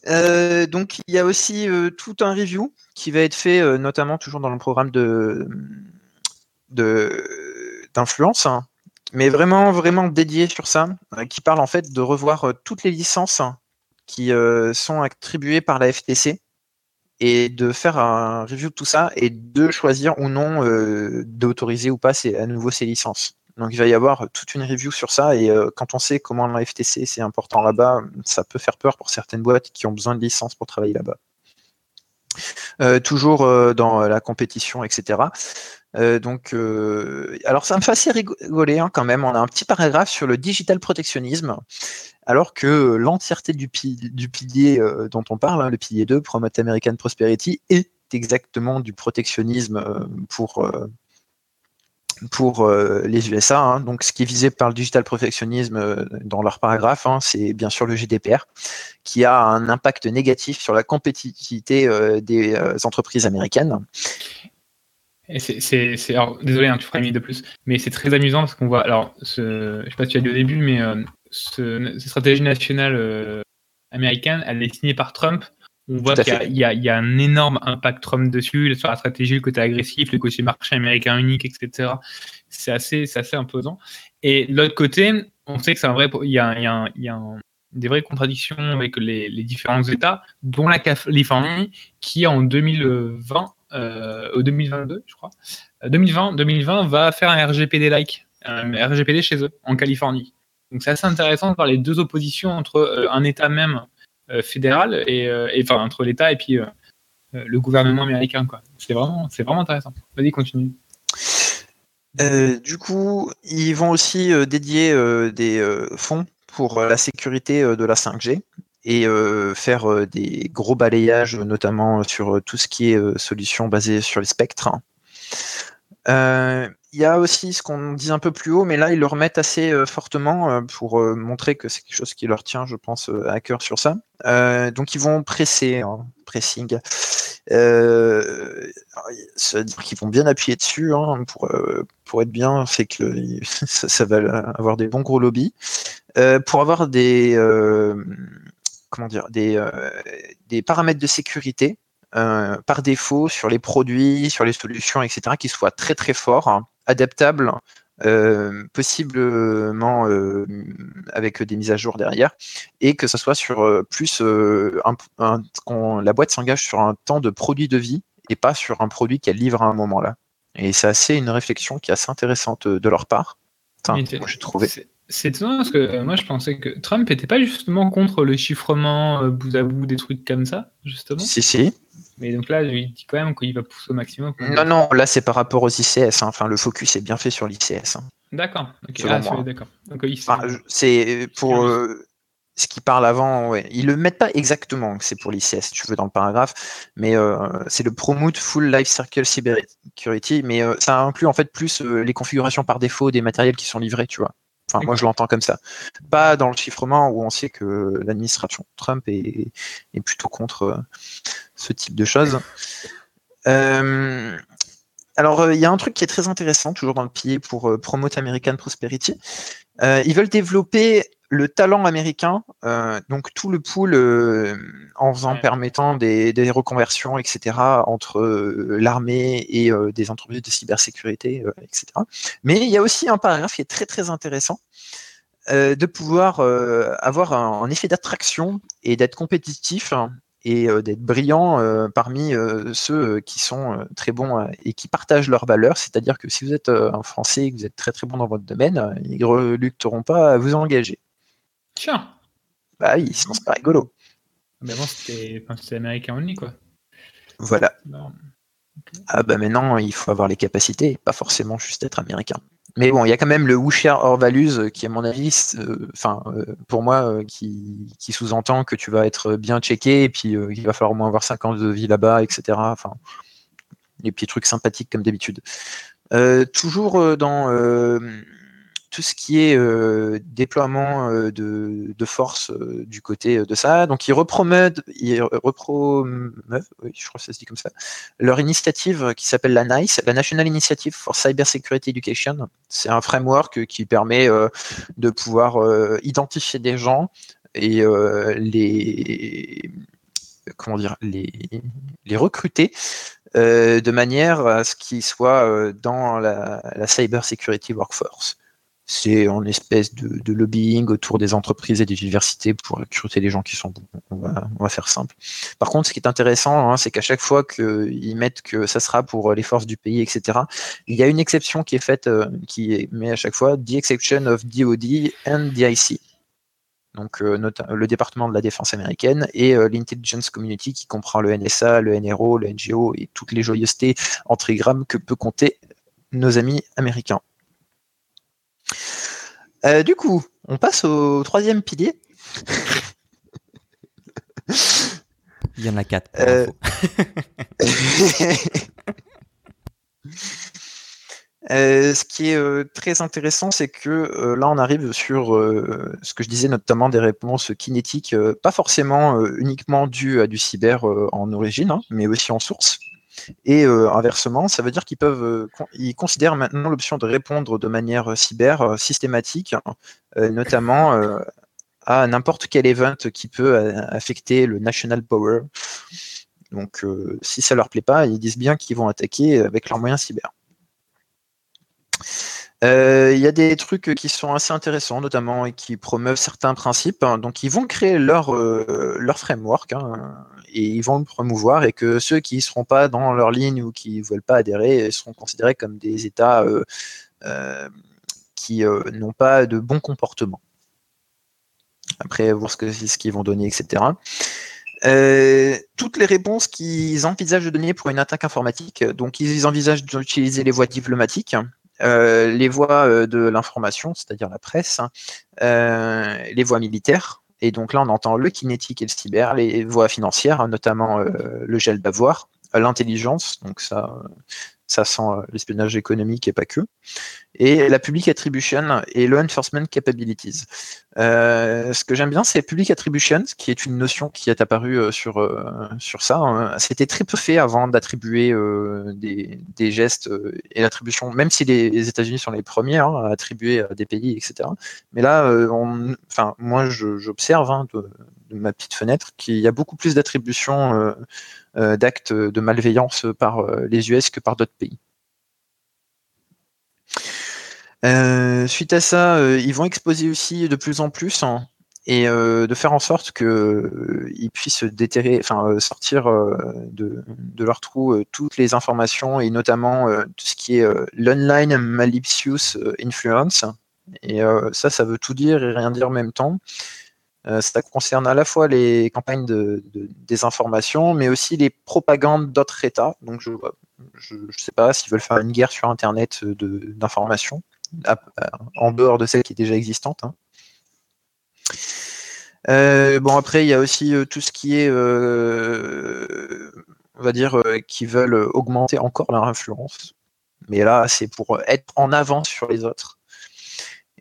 Euh, donc il y a aussi euh, tout un review qui va être fait, euh, notamment toujours dans le programme de d'influence, hein, mais vraiment vraiment dédié sur ça, qui parle en fait de revoir toutes les licences qui sont attribuées par la FTC et de faire un review de tout ça et de choisir ou non d'autoriser ou pas à nouveau ces licences. Donc il va y avoir toute une review sur ça et euh, quand on sait comment la FTC c'est important là-bas, ça peut faire peur pour certaines boîtes qui ont besoin de licence pour travailler là-bas. Euh, toujours euh, dans la compétition, etc. donc, alors ça me fait assez rigoler hein, quand même. On a un petit paragraphe sur le digital protectionnisme, alors que l'entièreté du, pilier dont on parle, hein, le pilier 2, Promote American Prosperity, est exactement du protectionnisme pour pour euh, les USA. Hein. Donc, ce qui est visé par le digital protectionnisme euh, dans leur paragraphe, c'est bien sûr le GDPR, qui a un impact négatif sur la compétitivité euh, des entreprises américaines. C'est, désolé, hein, tu feras une de plus, mais c'est très amusant parce qu'on voit, alors, ce, je sais pas si tu as dit au début, mais ce, cette stratégie nationale américaine, elle est signée par Trump On voit qu'il y, y, a un énorme impact Trump dessus, sur la stratégie, le côté agressif, le côté marché américain unique, etc. C'est assez, assez imposant. Et de l'autre côté, on sait que c'est un vrai. Il y a, y a, y a des vraies contradictions avec les, les, différents États, dont la Californie, qui en 2020, euh, au 2022, je crois, 2020, euh, 2020 va faire un RGPD-like, un RGPD chez eux, en Californie. Donc c'est assez intéressant de voir les deux oppositions entre euh, un État même euh, fédéral et, entre l'État et puis le gouvernement américain. C'est vraiment, c'est vraiment intéressant. Vas-y, continue. du coup, ils vont aussi dédier des fonds pour la sécurité de la 5G et faire des gros balayages, notamment sur tout ce qui est solutions basées sur les spectres. Il y a aussi ce qu'on dit un peu plus haut, mais là, ils le remettent assez euh, fortement euh, pour euh, montrer que c'est quelque chose qui leur tient, je pense, à cœur sur ça. donc, ils vont presser, hein, pressing. C'est-à-dire qu'ils vont bien appuyer dessus hein, pour, pour être bien, c'est que ça, ça, va avoir des bons gros lobbies. pour avoir des, comment dire, des, des paramètres de sécurité par défaut sur les produits, sur les solutions, etc., qui soient très très forts, hein, adaptables, euh, possiblement euh, avec des mises à jour derrière, et que ce soit sur euh, plus un, la boîte s'engage sur un temps de produit de vie et pas sur un produit qu'elle livre à un moment là. Et c'est assez une réflexion qui est assez intéressante de leur part. Enfin, j'ai trouvé. C'est étonnant parce que moi je pensais que Trump n'était pas justement contre le chiffrement bout à bout des trucs comme ça, justement. Si, si. Mais donc là, il dit quand même qu'il va pousser au maximum. Non, non, là c'est par rapport aux ICS. Hein. Enfin, le focus est bien fait sur l'ICS. Hein. D'accord. Ah, d'accord. c'est pour euh, ce qui parle avant. Ouais. Ils le mettent pas exactement que c'est pour l'ICS, si tu veux, dans le paragraphe, mais euh, c'est le Promote Full Life Circle Security. Mais euh, ça inclut en fait plus les configurations par défaut des matériels qui sont livrés, tu vois. Enfin, moi, je l'entends comme ça. Pas dans le chiffrement où on sait que l'administration Trump est, plutôt contre ce type de choses. Euh, alors, euh, il y a un truc qui est très intéressant, toujours dans le pied pour euh, Promote American Prosperity. ils veulent développer le talent américain, donc tout le pool en faisant, permettant des, reconversions, etc., entre l'armée et des entreprises de cybersécurité, etc. Mais il y a aussi un paragraphe qui est très très intéressant. de pouvoir avoir un effet d'attraction et d'être compétitif et euh, d'être brillant euh, parmi euh, ceux qui sont très bons et qui partagent leurs valeurs. C'est-à-dire que si vous êtes un Français et que vous êtes très très bon dans votre domaine, ils ne relucteront pas à vous engager. Tiens. Bah oui, sinon c'est pas rigolo. Mais bon, c'était américain only, quoi. Voilà. Ah bah maintenant, il faut avoir les capacités, pas forcément juste être américain. Mais bon, il y a quand même le Who or Values euh, qui, à mon avis, euh, enfin, euh, pour moi, qui, sous-entend que tu vas être bien checké et puis il va falloir au moins avoir 5 ans de vie là-bas, etc. Enfin, les petits trucs sympathiques comme d'habitude. toujours dans tout ce qui est euh, déploiement euh, de, de, force euh, du côté de ça. Donc ils repromeuvent, ils oui, je crois que ça se dit comme ça, leur initiative qui s'appelle la NICE, la National Initiative for Cyber Security Education. C'est un framework qui permet de pouvoir identifier des gens et les comment dire les, les recruter de manière à ce qu'ils soient dans la, la cyber security workforce c'est en espèce de, lobbying autour des entreprises et des universités pour recruter les gens qui sont bons. On va, faire simple. Par contre, ce qui est intéressant, hein, c'est qu'à chaque fois qu'ils mettent que ça sera pour les forces du pays, etc., il y a une exception qui est faite, euh, qui met à chaque fois The exception of DOD and DIC. Donc, euh, le département de la défense américaine et euh, l'intelligence community qui comprend le NSA, le NRO, le NGO et toutes les joyeusetés en trigrammes que peut compter nos amis américains. Euh, du coup, on passe au troisième pilier. Il y en a quatre. Euh, euh, ce qui est très intéressant, c'est que là, on arrive sur ce que je disais, notamment des réponses kinétiques, pas forcément uniquement dues à du cyber en origine, hein, mais aussi en source. Et euh, inversement, ça veut dire qu'ils peuvent, euh, ils considèrent maintenant l'option de répondre de manière euh, cyber systématique, notamment à n'importe quel event qui peut affecter le national power. Donc, si ça leur plaît pas, ils disent bien qu'ils vont attaquer avec leurs moyens cyber. Il y a des trucs qui sont assez intéressants, notamment et qui promeuvent certains principes. Donc, ils vont créer leur, leur framework hein, et ils vont le promouvoir. Et que ceux qui ne seront pas dans leur ligne ou qui ne veulent pas adhérer seront considérés comme des États qui n'ont pas de bon comportement. Après, voir ce qu'ils ce qu'ils vont donner, etc. toutes les réponses qu'ils envisagent de donner pour une attaque informatique, donc ils envisagent d'utiliser les voies diplomatiques, euh, les voies euh, de l'information, c'est-à-dire la presse, hein, euh, les voies militaires, et donc là on entend le kinétique et le cyber, les voies financières, notamment le gel d'avoir, l'intelligence, donc ça, ça sent l'espionnage économique et pas que et la Public Attribution et le Enforcement Capabilities. Euh, ce que j'aime bien, c'est Public Attribution, qui est une notion qui est apparue euh, sur, euh, sur ça. Hein. C'était très peu fait avant d'attribuer des, des, gestes et l'attribution, même si les, États-Unis sont les premiers hein, à attribuer des pays, etc. Mais là, moi, j'observe hein, ma petite fenêtre qu'il y a beaucoup plus d'attributions d'actes de malveillance par les US que par d'autres pays. Euh, suite à ça, euh, ils vont exposer aussi de plus en plus hein, et euh, de faire en sorte qu'ils puissent déterrer, enfin sortir de, leur trou toutes les informations et notamment tout ce qui est l'online malicious influence. Et ça, ça veut tout dire et rien dire en même temps. Ça concerne à la fois les campagnes de, désinformation, mais aussi les propagandes d'autres États. Donc je ne sais pas s'ils veulent faire une guerre sur Internet d'information en dehors de celle qui est déjà existante. Hein. Euh, bon après il y a aussi euh, tout ce qui est euh, on va dire qui veulent augmenter encore leur influence mais là c'est pour être en avance sur les autres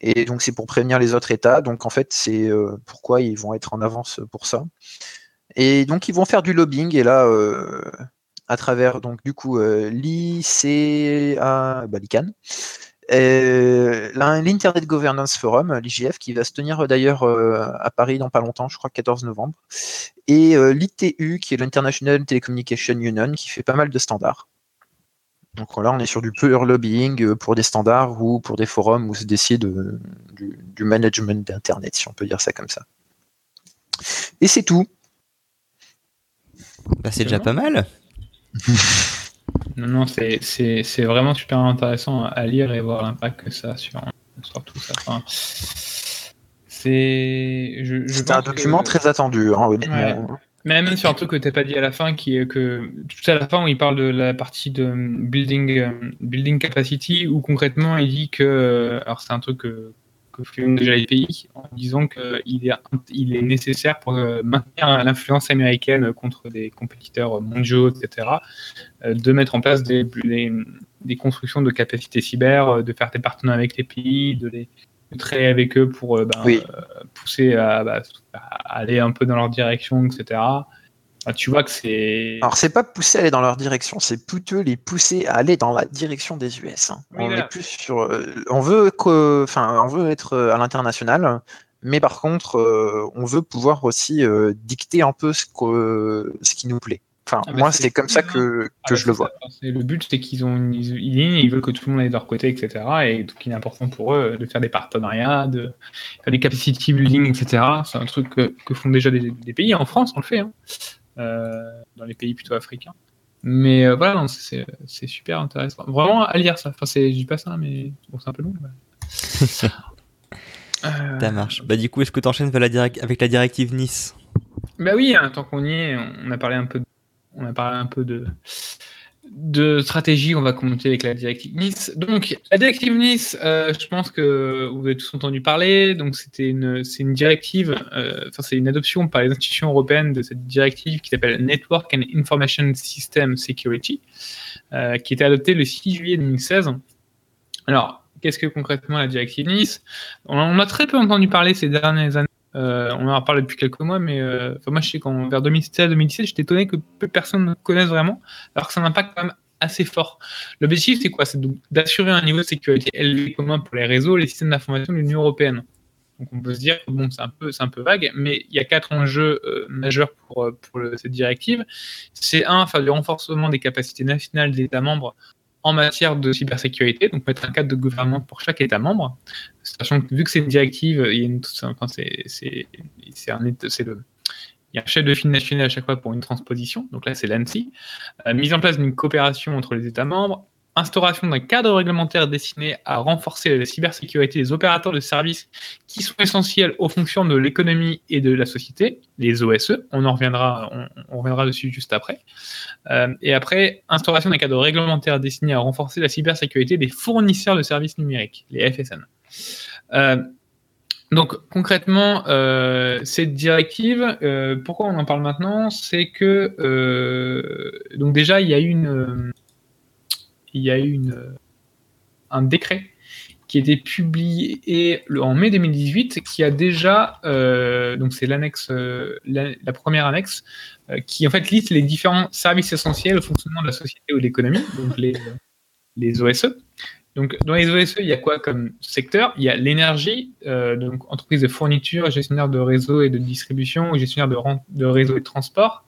et donc c'est pour prévenir les autres États. Donc en fait c'est pourquoi ils vont être en avance pour ça. Et donc ils vont faire du lobbying. Et là à travers donc du coup l'ICA bah, euh, L'Internet Governance Forum, l'IGF, qui va se tenir euh, d'ailleurs euh, à Paris dans pas longtemps, je crois 14 novembre, et l'ITU, qui est l'International Telecommunication Union, qui fait pas mal de standards. Donc là, on est sur du pure lobbying pour des standards ou pour des forums où se décide du, du, management d'Internet, si on peut dire ça comme ça. Et c'est tout. Bah, c'est déjà pas mal. Non, non, c'est vraiment super intéressant à lire et voir l'impact que ça a sur, tout ça. c'est un document très attendu, hein, Mais même sur un truc que tu n'as pas dit à la fin, qui est que tout à la fin où il parle de la partie de building, euh, building capacity, où concrètement il dit que, euh, alors c'est un truc que, que déjà les pays en disant qu'il est, il est nécessaire pour euh, maintenir l'influence américaine contre des compétiteurs mondiaux, etc., de mettre en place des, constructions de capacités cyber, de faire des partenariats avec les pays, de les travailler avec eux pour ben, pousser bah, à, aller un peu dans leur direction, etc. Tu vois que c'est. Alors, c'est pas pousser à aller dans leur direction, c'est plutôt les pousser à aller dans la direction des US. Hein. on est plus sur. Euh, on veut que, enfin, on veut être euh, à l'international, mais par contre, euh, on veut pouvoir aussi dicter un peu ce, que, ce qui nous plaît. Enfin, ah, bah, moi, c'est comme ça que, ah, que bah, je le vois. Le but, c'est qu'ils ont une, ligne, ils veulent que tout le monde aille de leur côté, etc. Et donc, il est important pour eux de faire des partenariats, de faire des capacity building, etc. C'est un truc que, font déjà des, pays. En France, on le fait. Hein. Euh, dans les pays plutôt africains. Mais euh, voilà, c'est super intéressant. Vraiment à lire ça. Enfin, je dis pas ça, mais c'est un peu long. ça marche. Bah, du coup, est-ce que tu enchaînes avec la directive Nice? Bah oui, hein, tant qu'on y est, on a parlé un peu, on a parlé un peu de, stratégie, on va commenter avec la directive Nice. Donc, la directive Nice, euh, je pense que vous avez tous entendu parler. Donc, c'était une, c'est une directive, euh, enfin, c'est une adoption par les institutions européennes de cette directive qui s'appelle Network and Information System Security, euh, qui était adoptée le 6 juillet 2016. Alors, qu'est-ce que concrètement la directive Nice? On, on a très peu entendu parler ces dernières années euh, on en a parlé depuis quelques mois, mais euh, moi je sais qu'en vers 2016-2017, j'étais étonné que peu de personnes ne connaissent vraiment, alors que ça un impact quand même assez fort. L'objectif, c'est quoi? C'est d'assurer un niveau de sécurité élevé commun pour les réseaux et les systèmes d'information de l'Union européenne. Donc on peut se dire bon, c'est un peu, vague, mais il y a quatre enjeux euh, majeurs pour, pour cette directive. C'est un, faire du renforcement des capacités nationales des États membres en matière de cybersécurité, donc mettre un cadre de gouvernement pour chaque État membre, sachant que vu que c'est une directive, il y a c'est un, c'est le, il y a un chef de file national à chaque fois pour une transposition, donc là c'est l'ANSI, euh, mise en place d'une coopération entre les États membres, instauration d'un cadre réglementaire destiné à renforcer la cybersécurité des opérateurs de services qui sont essentiels aux fonctions de l'économie et de la société, les OSE. On en reviendra, on, reviendra dessus juste après. Euh, et après, instauration d'un cadre réglementaire destiné à renforcer la cybersécurité des fournisseurs de services numériques, les FSN. Euh, donc concrètement, euh, cette directive, pourquoi on en parle maintenant, c'est que donc déjà il y a une il y a eu un décret qui a été publié en mai 2018, qui a déjà, euh, donc c'est l'annexe, euh, la, première annexe, euh, qui en fait liste les différents services essentiels au fonctionnement de la société ou de l'économie, donc les, les OSE. Donc dans les OSE, il y a quoi comme secteur? Il y a l'énergie, donc entreprise de fourniture, gestionnaire de réseau et de distribution, gestionnaire de, de réseau et de transport,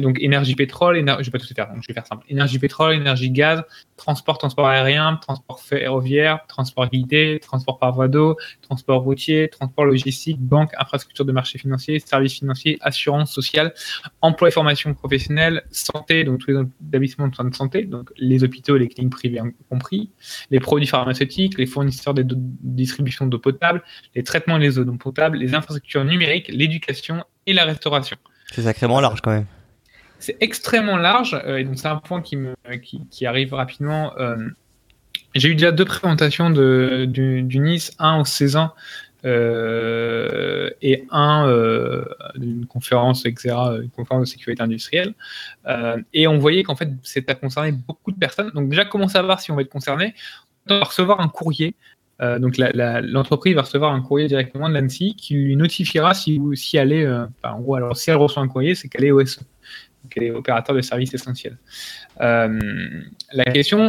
donc énergie pétrole, je vais pas tout faire, donc je vais faire simple. Énergie pétrole, énergie gaz, transport, transport aérien, transport ferroviaire, transport guidé, transport par voie d'eau, transport routier, transport logistique, banque, infrastructure de marché financier, services financiers, assurance sociale, emploi et formation professionnelle, santé, donc tous les établissements de soins de santé, donc les hôpitaux, les cliniques privées compris, les produits pharmaceutiques, les fournisseurs de distribution d'eau potable, les traitements et les eaux non potables, les infrastructures numériques, l'éducation et la restauration. C'est sacrément large quand même. C'est extrêmement large, euh, et donc c'est un point qui, arrive rapidement. Euh, j'ai eu déjà deux présentations de, du, Nice, un au Cézanne euh, et un d'une conférence, etc., une conférence de sécurité industrielle. et on voyait qu'en fait, ça concernait beaucoup de personnes. Donc déjà, comment savoir si on va être concerné? On va recevoir un courrier euh, donc l'entreprise va recevoir un courrier directement de l'ANSI qui lui notifiera si, elle est, euh, en gros, alors si elle reçoit un courrier, c'est qu'elle est OSE, qu'elle est opérateur de services essentiels. Euh, la question,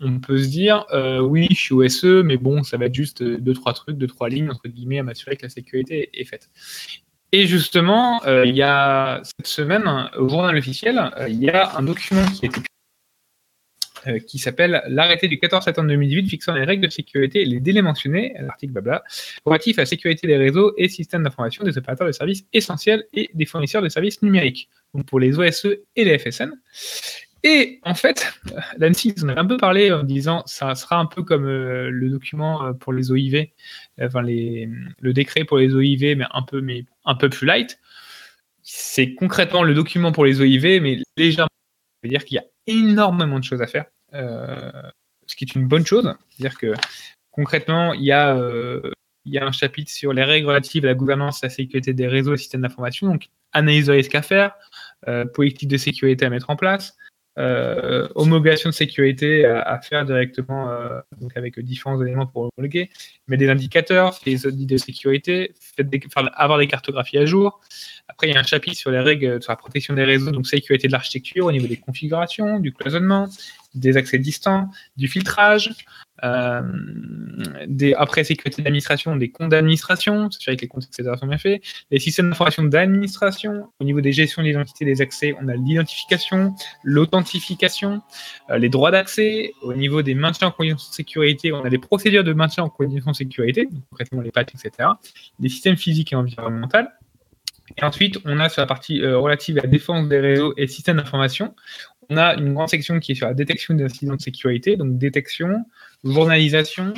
on, peut se dire, oui, je suis OSE, mais bon, ça va être juste deux trois trucs, deux trois lignes entre guillemets à m'assurer que la sécurité est faite. Et justement, il y a cette semaine, au journal officiel, il y a un document qui a été euh, qui s'appelle l'arrêté du 14 septembre 2018 fixant les règles de sécurité et les délais mentionnés, l'article blabla, relatif à la sécurité des réseaux et systèmes d'information des opérateurs de services essentiels et des fournisseurs de services numériques, donc pour les OSE et les FSN. Et en fait, l'ANSI, on avait un peu parlé en disant ça sera un peu comme euh, le document euh, pour les OIV, enfin le décret pour les OIV, mais un peu, mais un peu plus light. C'est concrètement le document pour les OIV, mais légèrement. Ça veut dire qu'il y a énormément de choses à faire. Euh, ce qui est une bonne chose. C'est-à-dire que concrètement, il y, a, euh, un chapitre sur les règles relatives à la gouvernance et à la sécurité des réseaux et systèmes d'information, donc analyse de risque à faire, euh, politique de sécurité à mettre en place, homologation de sécurité à, faire directement donc avec différents éléments pour homologuer, mais des indicateurs, des audits de sécurité, avoir des cartographies à jour. Après, il y a un chapitre sur les règles sur la protection des réseaux, donc sécurité de l'architecture au niveau des configurations, du cloisonnement, des accès distants, du filtrage, euh, des, après sécurité d'administration, des comptes d'administration, c'est-à-dire que les comptes, etc. sont bien faits, les systèmes d'information d'administration, au niveau des gestions de l'identité des accès, on a l'identification, l'authentification, euh, les droits d'accès, au niveau des maintiens en conditions de sécurité, on a des procédures de maintien en conditions de sécurité, donc concrètement les patchs, etc., des systèmes physiques et environnementaux, et ensuite, on a sur la partie euh, relative à la défense des réseaux et systèmes d'information, on a une grande section qui est sur la détection des incidents de sécurité, donc détection, journalisation,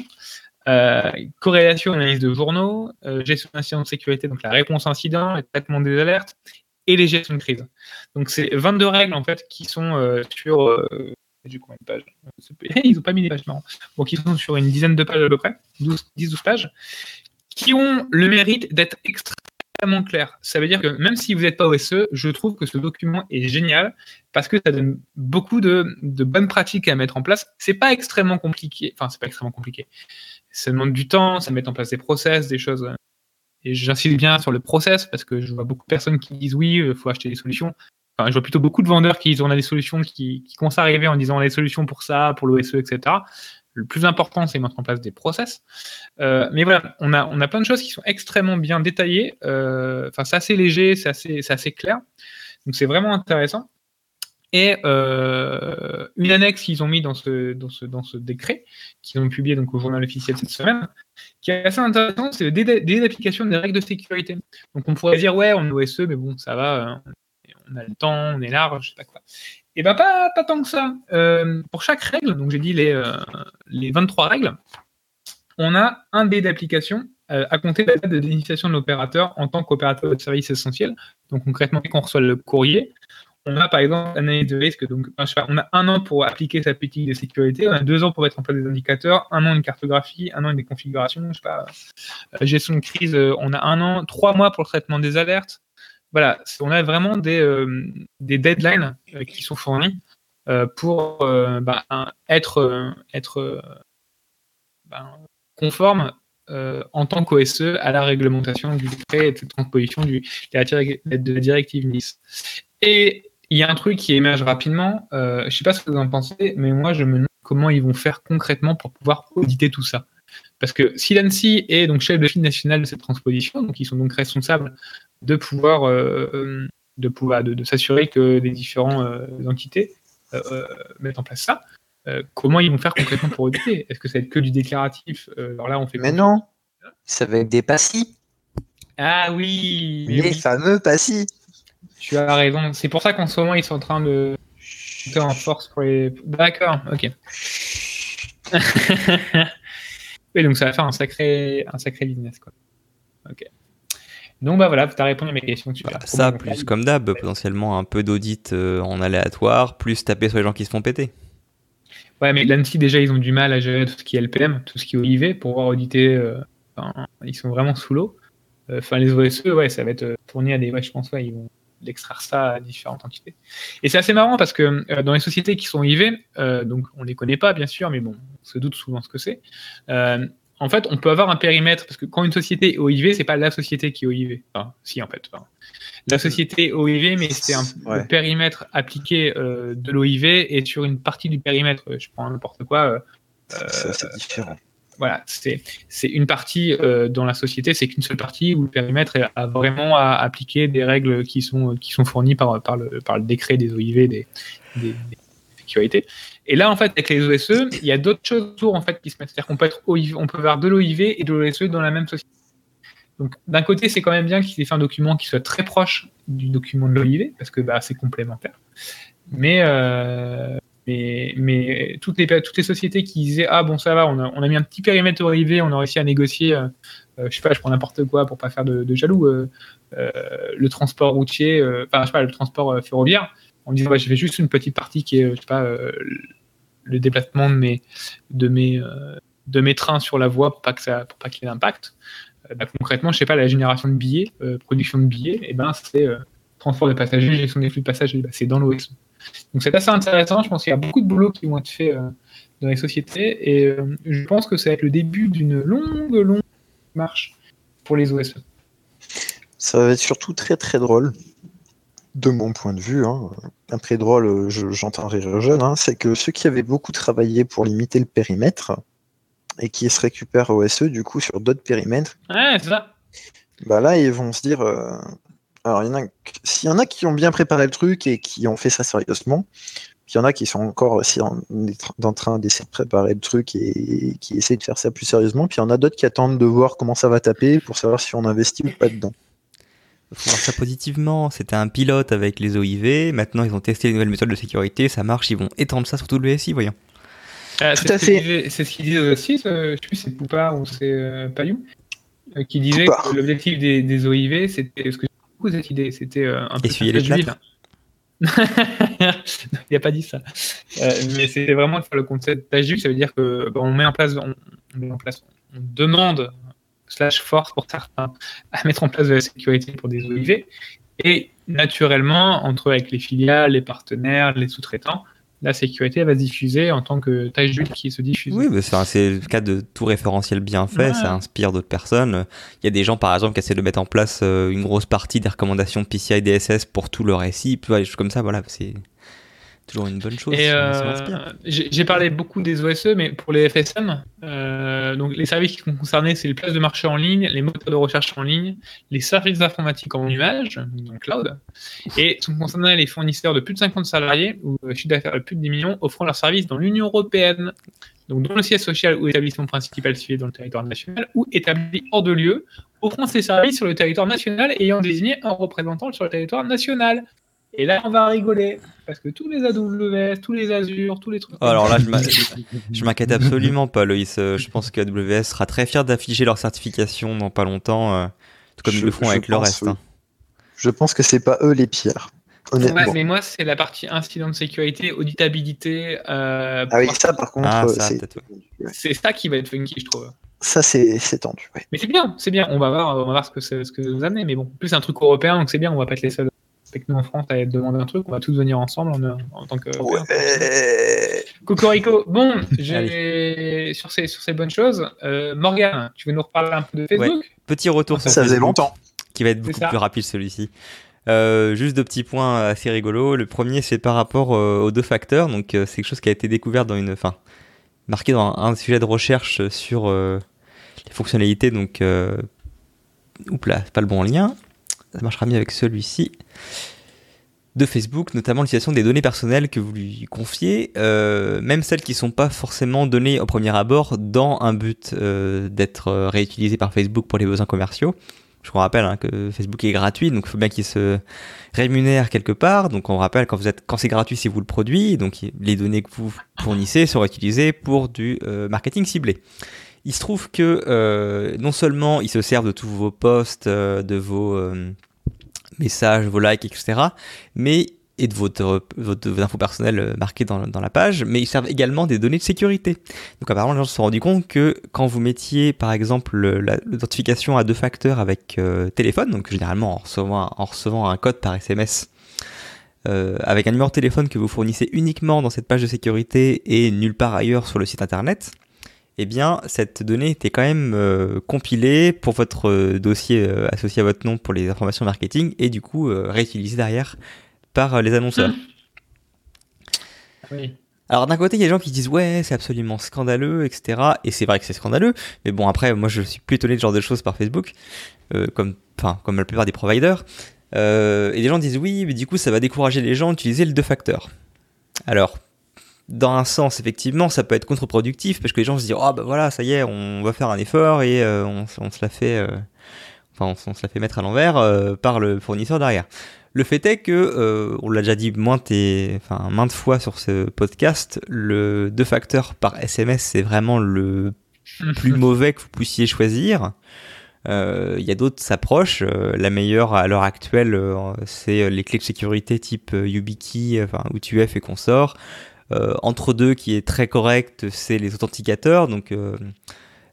euh, corrélation analyse de journaux, euh, gestion d'incidents de sécurité, donc la réponse à incidents, le traitement des alertes et les gestions de crise. Donc c'est 22 règles en fait qui sont euh, sur combien de pages? Ils n'ont pas mis des pages marrant. Bon, qui sont sur une dizaine de pages à peu près, 10-12 pages, qui ont le mérite d'être extrêmement clair. Ça veut dire que même si vous n'êtes pas OSE, je trouve que ce document est génial parce que ça donne beaucoup de, bonnes pratiques à mettre en place. C'est pas extrêmement compliqué. Enfin, c'est pas extrêmement compliqué. Ça demande du temps, ça met en place des process, des choses. Et j'insiste bien sur le process parce que je vois beaucoup de personnes qui disent oui, il euh, faut acheter des solutions. Enfin, je vois plutôt beaucoup de vendeurs qui disent on a des solutions qui, qui commencent à arriver en disant des solutions pour ça, pour l'OSE, etc. le plus important, c'est mettre en place des process. Euh, mais voilà, on a, on a plein de choses qui sont extrêmement bien détaillées. Euh, enfin, c'est assez léger, c'est assez, assez clair. Donc, c'est vraiment intéressant. Et euh, une annexe qu'ils ont mis dans ce, dans ce, dans ce décret, qu'ils ont publié donc au journal officiel cette semaine, qui est assez intéressant, c'est le délai d'application des règles de sécurité. Donc on pourrait dire, ouais, on est OSE, mais bon, ça va, on a le temps, on est large, je sais pas quoi. Et bien, pas, tant que ça. Euh, pour chaque règle, donc j'ai dit les, euh, les 23 règles, on a un dé d'application euh, à compter la date de l'initiation de l'opérateur en tant qu'opérateur de service essentiel. Donc concrètement, dès qu'on reçoit le courrier, on a par exemple analyse de risque. Donc on a un an pour appliquer sa politique de sécurité, on a deux ans pour mettre en place des indicateurs, un an une cartographie, un an une configurations, je sais pas, gestion de crise, on a un an, trois mois pour le traitement des alertes, voilà, on a vraiment des, euh, des deadlines euh, qui sont fournis euh, pour bah, être, être ben, conforme en tant qu'OSE à la réglementation du décret et de transposition du, de, la, directive Nice. Et il y a un truc qui émerge rapidement, je ne sais pas ce que vous en pensez, mais moi je me demande comment ils vont faire concrètement pour pouvoir auditer tout ça. Parce que si l'ANSI est donc chef de file national de cette transposition, donc ils sont donc responsables de pouvoir, euh, euh, de, pouvoir de, s'assurer que les différentes euh, entités mettent en place ça. comment ils vont faire concrètement pour auditer? Est-ce que ça va être que du déclaratif? Alors là, on fait. Mais non, ça va être des passifs. Ah oui Les fameux passifs Tu as raison. C'est pour ça qu'en ce moment, ils sont en train de monter en force pour les. D'accord, ok. oui, donc ça va faire un sacré, un sacré business, quoi. Ok. Donc bah voilà, tu as répondu à mes questions. ça, plus comme d'hab, potentiellement un peu d'audit euh, en aléatoire, plus taper sur les gens qui se font péter. Ouais, mais l'ANSI, déjà, ils ont du mal à gérer tout ce qui est LPM, tout ce qui est OIV, pour pouvoir auditer. Euh, ils sont vraiment sous l'eau. Euh, enfin, les OSE, ouais, ça va être fourni à des. Ouais, je pense, ouais, ils vont l'extraire ça à différentes entités. Et c'est assez marrant parce que dans les sociétés qui sont OIV, donc on les connaît pas, bien sûr, mais bon, on se doute souvent ce que c'est en fait, on peut avoir un périmètre, parce que quand une société est OIV, c'est pas la société qui est OIV. Enfin, si, en fait. la société est OIV, mais c'est un périmètre appliqué euh, de l'OIV et sur une partie du périmètre, je prends n'importe quoi. Euh, c'est différent. Voilà, c'est une partie euh, dans la société, c'est qu'une seule partie où le périmètre a vraiment à appliquer des règles qui sont, fournies par, le, décret des OIV, des, des, sécurités. Et là, en fait, avec les OSE, il y a d'autres choses autour en fait, qui se mettent. C'est-à-dire qu'on peut, peut avoir de l'OIV et de l'OSE dans la même société. Donc, d'un côté, c'est quand même bien qu'il ait fait un document qui soit très proche du document de l'OIV, parce que bah, c'est complémentaire. Mais, euh, mais, mais toutes, les, toutes les sociétés qui disaient Ah, bon, ça va, on a, on a mis un petit périmètre OIV, on a réussi à négocier, euh, euh, je sais pas, je prends n'importe quoi pour pas faire de, de jaloux, le transport routier, enfin, je sais pas, le transport ferroviaire en disant bah, je fais juste une petite partie qui est, je sais pas, euh, le déplacement de mes, de mes, euh, de mes trains sur la voie pour pas qu'il y ait d'impact. Euh, bah, concrètement, je sais pas, la génération de billets, production de billets, et ben c'est transport de passagers, gestion des flux de passagers, bah, c'est dans l'OS. Donc c'est assez intéressant. Je pense qu'il y a beaucoup de boulot qui vont être faits dans les sociétés, et je pense que ça va être le début d'une longue, longue marche pour les OSE. Ça va être surtout très très drôle de mon point de vue, hein, un très drôle, euh, j'entends rire jeune, hein, c'est que ceux qui avaient beaucoup travaillé pour limiter le périmètre et qui se récupèrent OSE du coup sur d'autres périmètres, ouais, c'est ça. Bah là ils vont se dire, euh, alors il y en a, s'il y en a qui ont bien préparé le truc et qui ont fait ça sérieusement, puis il y en a qui sont encore aussi en, en train d'essayer de préparer le truc et, qui essaient de faire ça plus sérieusement, puis il y en a d'autres qui attendent de voir comment ça va taper pour savoir si on investit ou pas dedans faut voir ça positivement. C'était un pilote avec les OIV. Maintenant, ils ont testé les nouvelles méthodes de sécurité. Ça marche. Ils vont étendre ça sur tout le SI, voyons. Tout à fait. C'est ce qu'il disait aussi. Je sais plus si c'est Poupard ou c'est euh, Payou euh, qui disait que l'objectif des, des, OIV, c'était. ce que beaucoup cette idée. C'était un peu Essuyer les d'huile. il n'a pas dit ça. mais c'était vraiment le concept d'huile. Ça veut dire que on met en place, on, met en place, on demande slash force pour certains à mettre en place de la sécurité pour des OIV. Et naturellement, entre avec les filiales, les partenaires, les sous-traitants, la sécurité va se diffuser en tant que tâche d'huile qui se diffuse. Oui, c'est le cas de tout référentiel bien fait, ça inspire d'autres personnes. Il y a des gens, par exemple, qui essaient de mettre en place euh, une grosse partie des recommandations PCI DSS pour tout leur SI, des choses comme ça, voilà, c'est Toujours une bonne chose. Euh, j'ai parlé beaucoup des OSE, mais pour les FSM, euh, donc les services qui sont concernés, c'est les places de marché en ligne, les moteurs de recherche en ligne, les services informatiques en nuage, donc cloud, et sont concernés les fournisseurs de plus de 50 salariés ou chiffre d'affaires de plus de 10 millions offrant leurs services dans l'Union européenne, donc dont le siège social ou établissement principal situé dans le territoire national ou établi hors de lieu, offrant ces services sur le territoire national ayant désigné un représentant sur le territoire national. Et là, on va rigoler. Parce que tous les AWS, tous les Azure, tous les trucs. Oh, alors là, je m'inquiète absolument pas, Loïs. Euh, Je pense que AWS sera très fier d'afficher leur certification dans pas longtemps, euh, tout comme ils le font avec le reste. oui. hein. Je pense que c'est pas eux les pires. Ouais, mais moi, c'est la partie incident de sécurité, auditabilité. euh, Ah oui, ça par contre, Ah, euh, c'est ouais. ça qui va être funky, je trouve. ça c'est tendu. ouais. Mais c'est bien, c'est bien. On va voir, on va voir ce que, ce que vous amenez. Mais bon, en plus, c'est un truc européen, donc c'est bien. On va pas être les seuls. Avec nous en France, à demander un truc. On va tous venir ensemble en, en tant que. Ouais. Cocorico. Bon, j'ai sur ces sur ces bonnes choses. Euh, Morgane, tu veux nous reparler un peu de Facebook? Petit retour sur Ça faisait Facebook, longtemps. qui va être C'est beaucoup plus rapide celui-ci. Euh, juste deux petits points assez rigolos. Le premier, c'est par rapport euh, aux deux facteurs. Donc, euh, c'est quelque chose qui a été découvert dans une, enfin, marqué dans un, un sujet de recherche sur euh, les fonctionnalités. Donc, euh, oups là, c'est pas le bon lien. Ça marchera mieux avec celui-ci de Facebook, notamment l'utilisation des données personnelles que vous lui confiez, euh, même celles qui ne sont pas forcément données au premier abord dans un but euh, d'être euh, réutilisées par Facebook pour les besoins commerciaux. Je vous rappelle hein, que Facebook est gratuit, donc il faut bien qu'il se rémunère quelque part. Donc on rappelle quand vous êtes, quand c'est gratuit, c'est vous le produit. Donc les données que vous fournissez seront utilisées pour du marketing ciblé. Il se trouve que euh, non seulement ils se servent de tous vos posts, euh, de vos euh, messages, vos likes, etc., mais et de votre, vos infos personnelles euh, marquées dans, la page, mais ils servent également des données de sécurité. Donc apparemment, les gens se sont rendus compte que quand vous mettiez par exemple l'identification à deux facteurs avec euh, téléphone, donc généralement en recevant, en recevant un code par SMS, euh, avec un numéro de téléphone que vous fournissez uniquement dans cette page de sécurité et nulle part ailleurs sur le site internet, eh bien cette donnée était quand même euh, compilée pour votre euh, dossier euh, associé à votre nom pour les informations marketing et du coup réutilisée derrière par les annonceurs. Oui. Alors d'un côté, il y a des gens qui disent ouais, c'est absolument scandaleux, etc. Et c'est vrai que c'est scandaleux. Mais bon, après, moi, je suis plus étonné de ce genre de choses par Facebook, comme, comme la plupart des providers. Et des gens disent oui, mais du coup, ça va décourager les gens d'utiliser le deux facteurs. Alors, dans un sens, effectivement, ça peut être contre-productif parce que les gens se disent oh bah voilà, ça y est, on va faire un effort et euh, on, on se la fait, euh, enfin, on, on se la fait mettre à l'envers euh, par le fournisseur derrière. Le fait est que, on l'a déjà dit maintes, et, enfin, maintes fois sur ce podcast, le deux facteurs par SMS, c'est vraiment le plus mauvais que vous puissiez choisir. Il y a d'autres approches. La meilleure à l'heure actuelle, c'est les clés de sécurité type YubiKey, enfin, ou TUF et consorts. Euh, entre deux, qui est très correct, c'est les authenticateurs. Donc, euh,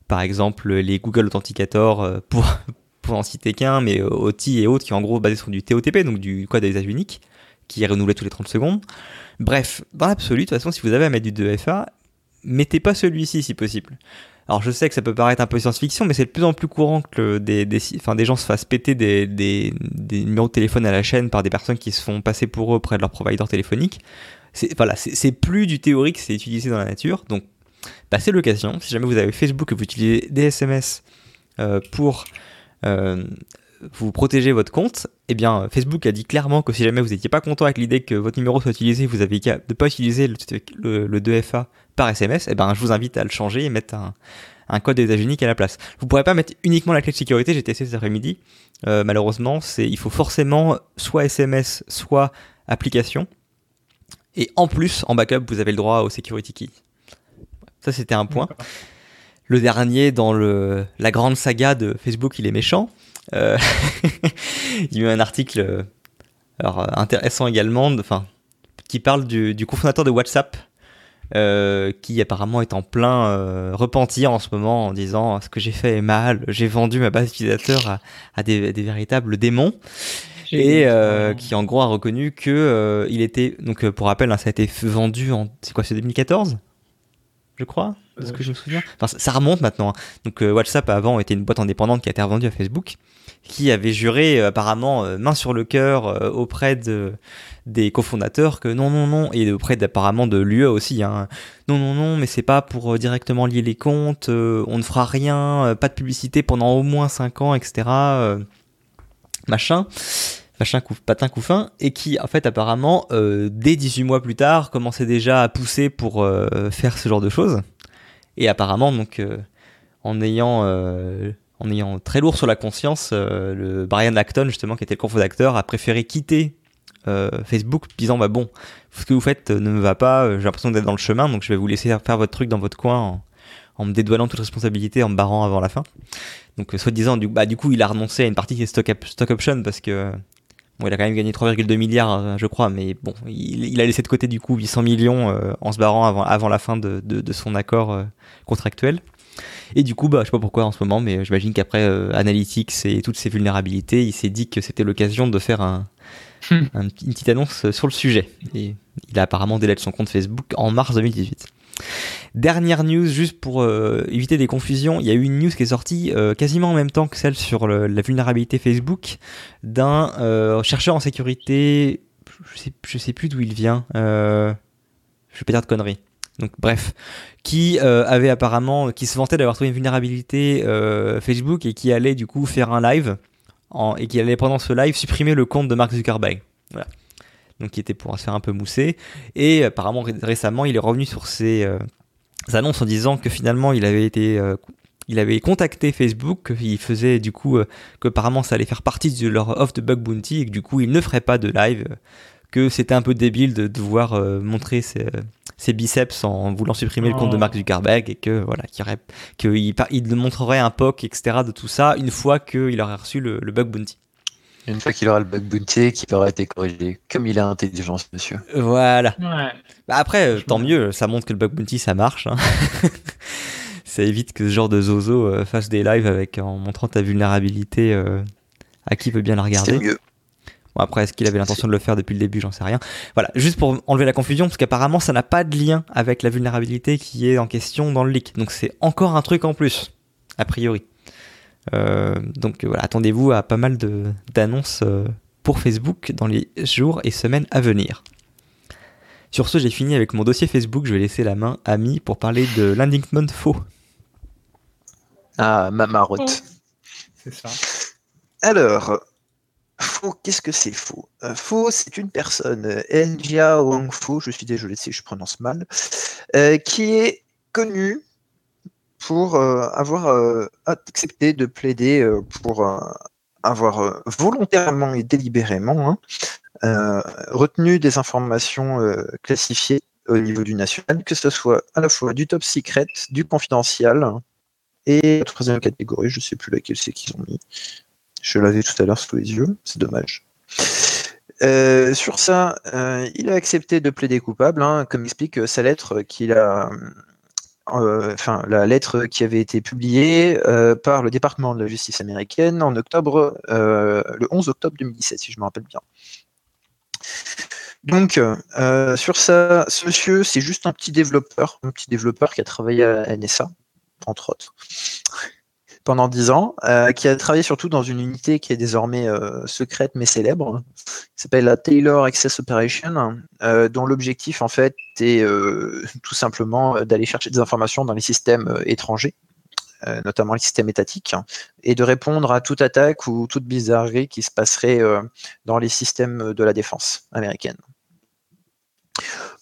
par exemple, les Google Authenticator euh, pour, en citer qu'un, mais OTI et autres qui en gros basé sur du TOTP, donc du code à usage unique, qui est renouvelé tous les 30 secondes. Bref, dans l'absolu, de toute façon, si vous avez à mettre du 2FA, mettez pas celui-ci si possible. Alors je sais que ça peut paraître un peu science-fiction, mais c'est de plus en plus courant que des, des, gens se fassent péter des, des, des numéros de téléphone à la chaîne par des personnes qui se font passer pour eux auprès de leur provider téléphonique. C'est voilà, c'est plus du théorique, c'est utilisé dans la nature. Donc, c'est l'occasion. Si jamais vous avez Facebook et vous utilisez des SMS euh, pour euh, vous protéger votre compte, eh bien Facebook a dit clairement que si jamais vous n'étiez pas content avec l'idée que votre numéro soit utilisé, vous avez qu'à ne pas utiliser le, le- le 2FA par SMS, eh ben je vous invite à le changer et mettre un, un code d'usage unique à la place. Vous pourrez pas mettre uniquement la clé de sécurité, j'ai testé cet après-midi. Euh, malheureusement, il faut forcément soit SMS, soit application. Et en plus, en backup, vous avez le droit au security key. Ça, c'était un point. Le dernier dans le, la grande saga de Facebook, il est méchant. Euh, il y a eu un article euh, alors, euh, intéressant également, de- enfin, qui parle du, du cofondateur de WhatsApp, euh, qui apparemment est en plein euh, repentir en ce moment en disant ce que j'ai fait est mal, j'ai vendu ma base d'utilisateurs à, à des, des véritables démons et euh, qui en gros a reconnu que euh, il était donc euh, pour rappel hein, ça a été vendu en c'est quoi c'est 2014 je crois ce que je me souviens. Enfin, ça remonte maintenant. Hein. Donc WhatsApp avant était une boîte indépendante qui a été revendue à Facebook, qui avait juré apparemment main sur le cœur auprès de des cofondateurs que non, non, non, et auprès apparemment de l'UE aussi, hein. non, non, non, mais c'est pas pour directement lier les comptes, on ne fera rien, pas de publicité pendant au moins 5 ans, etc. machin, machin, coup, patin, couffin, et qui, en fait, apparemment, dès 18 mois plus tard, commençait déjà à pousser pour faire ce genre de choses. Et apparemment, donc, en ayant en ayant très lourd sur la conscience, le Brian Acton, justement, qui était le cofondateur, a préféré quitter euh, Facebook disant bah bon ce que vous faites ne me va pas euh, j'ai l'impression d'être dans le chemin donc je vais vous laisser faire votre truc dans votre coin en, me dédouanant toute responsabilité en me barrant avant la fin donc euh, soit disant du, bah, du coup il a renoncé à une partie des stock, stock options parce que bon, il a quand même gagné 3,2 milliards je crois mais bon il, a laissé de côté du coup 800 millions en se barrant avant, avant la fin de, de, son accord contractuel et du coup, bah, je sais pas pourquoi en ce moment, mais j'imagine qu'après Analytics et toutes ces vulnérabilités, il s'est dit que c'était l'occasion de faire un, Hmm. une petite annonce sur le sujet. Et il a apparemment délai son compte Facebook en mars 2018. Dernière news, juste pour euh, éviter des confusions, il y a eu une news qui est sortie euh, quasiment en même temps que celle sur la vulnérabilité Facebook d'un euh, chercheur en sécurité, je sais, sais plus d'où il vient, je vais pas dire de conneries. Donc bref, qui avait apparemment, qui se vantait d'avoir trouvé une vulnérabilité Facebook et qui allait du coup faire un live et qui allait pendant ce live supprimer le compte de Mark Zuckerberg. Voilà. Donc qui était pour se faire un peu mousser. Et apparemment récemment, il est revenu sur ses euh, annonces en disant que finalement il avait été euh, il avait contacté Facebook, qu'il faisait du coup euh, que apparemment ça allait faire partie de leur offre de bug bounty et que du coup il ne ferait pas de live, que c'était un peu débile de devoir montrer ses, ses biceps en voulant supprimer le compte de oh. Mark Zuckerberg et que voilà qu'il il, il montrerait un POC etc de tout ça une fois qu'il aurait reçu le, bug bounty. Une fois qu'il aura le bug bounty, qu'il aura été corrigé, comme il a intelligent, monsieur. Voilà. Bah après, euh, tant mieux, ça montre que le bug bounty ça marche. Hein. ça évite que ce genre de zozo euh, fasse des lives avec en montrant ta vulnérabilité euh, à qui veut bien la regarder. C'est mieux. Bon, après, est-ce qu'il avait l'intention de le faire depuis le début? J'en sais rien. Voilà, juste pour enlever la confusion, parce qu'apparemment, ça n'a pas de lien avec la vulnérabilité qui est en question dans le leak. Donc, c'est encore un truc en plus, a priori. Euh, donc, voilà, attendez-vous à pas mal d'annonces euh, pour Facebook dans les jours et semaines à venir. Sur ce, j'ai fini avec mon dossier Facebook. Je vais laisser la main à Mi pour parler de l'indictment faux. Ah, ma marotte. C'est ça. Alors, Faux, qu'est-ce que c'est faux? Euh, Faux, c'est une personne, Njia Wang Fo, je suis désolé si je prononce mal, euh, qui est connue pour avoir accepté de plaider pour avoir volontairement et délibérément hein, retenu des informations classifiées au niveau du national, que ce soit à la fois du top secret, du confidentiel et la troisième catégorie, je ne sais plus laquelle c'est qu'ils ont mis. Je l'avais tout à l'heure sous les yeux, c'est dommage. Euh, sur ça, euh, il a accepté de plaider coupable, hein, comme explique sa lettre qu'il a, euh, enfin la lettre qui avait été publiée par le département de la justice américaine en octobre, le 11 octobre 2017, si je me rappelle bien. Donc, sur ça, ce monsieur, c'est juste un petit développeur, un petit développeur qui a travaillé à NSA, entre autres pendant dix ans, euh, qui a travaillé surtout dans une unité qui est désormais euh, secrète mais célèbre, qui s'appelle la Taylor Access Operation, euh, dont l'objectif en fait est tout simplement d'aller chercher des informations dans les systèmes étrangers notamment les systèmes étatiques, et de répondre à toute attaque ou toute bizarrerie qui se passerait dans les systèmes de la défense américaine.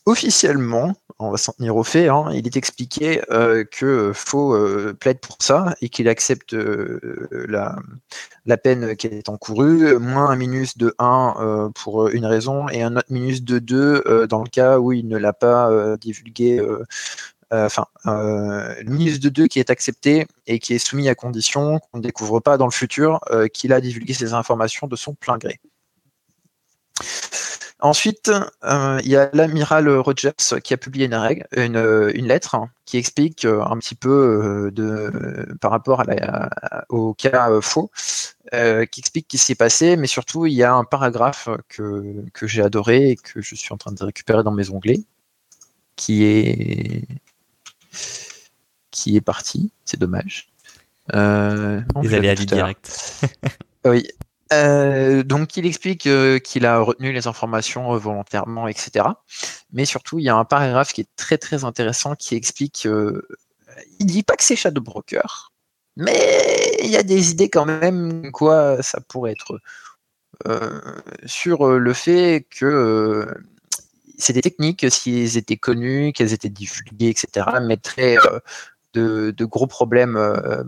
Officiellement, on va s'en tenir au fait, hein, il est expliqué euh, que Faux euh, plaide pour ça et qu'il accepte euh, la, la, peine qui est encourue, moins un minus de 1 pour une raison et un autre minus de 2 dans le cas où il ne l'a pas divulgué. Enfin, le minus de 2 qui est accepté et qui est soumis à condition qu'on ne découvre pas dans le futur qu'il a divulgué ces informations de son plein gré. Ensuite, euh, il y a l'amiral Rogers qui a publié une, une, lettre qui explique euh, un petit peu euh, de, par rapport au cas faux, qui explique ce qui s'est passé, mais surtout il y a un paragraphe que, que j'ai adoré et que je suis en train de récupérer dans mes onglets, qui est qui est parti. C'est dommage. Euh, tout à l'heure. direct. Oui. Euh, donc il explique euh, qu'il a retenu les informations euh, volontairement, etc. Mais surtout, il y a un paragraphe qui est très très intéressant qui explique. il dit pas que c'est Shadow Broker, mais il y a des idées quand même quoi ça pourrait être sur le fait que c'est des techniques, s'ils étaient connus, qu'elles étaient divulguées, etc., mettraient de, gros problèmes euh,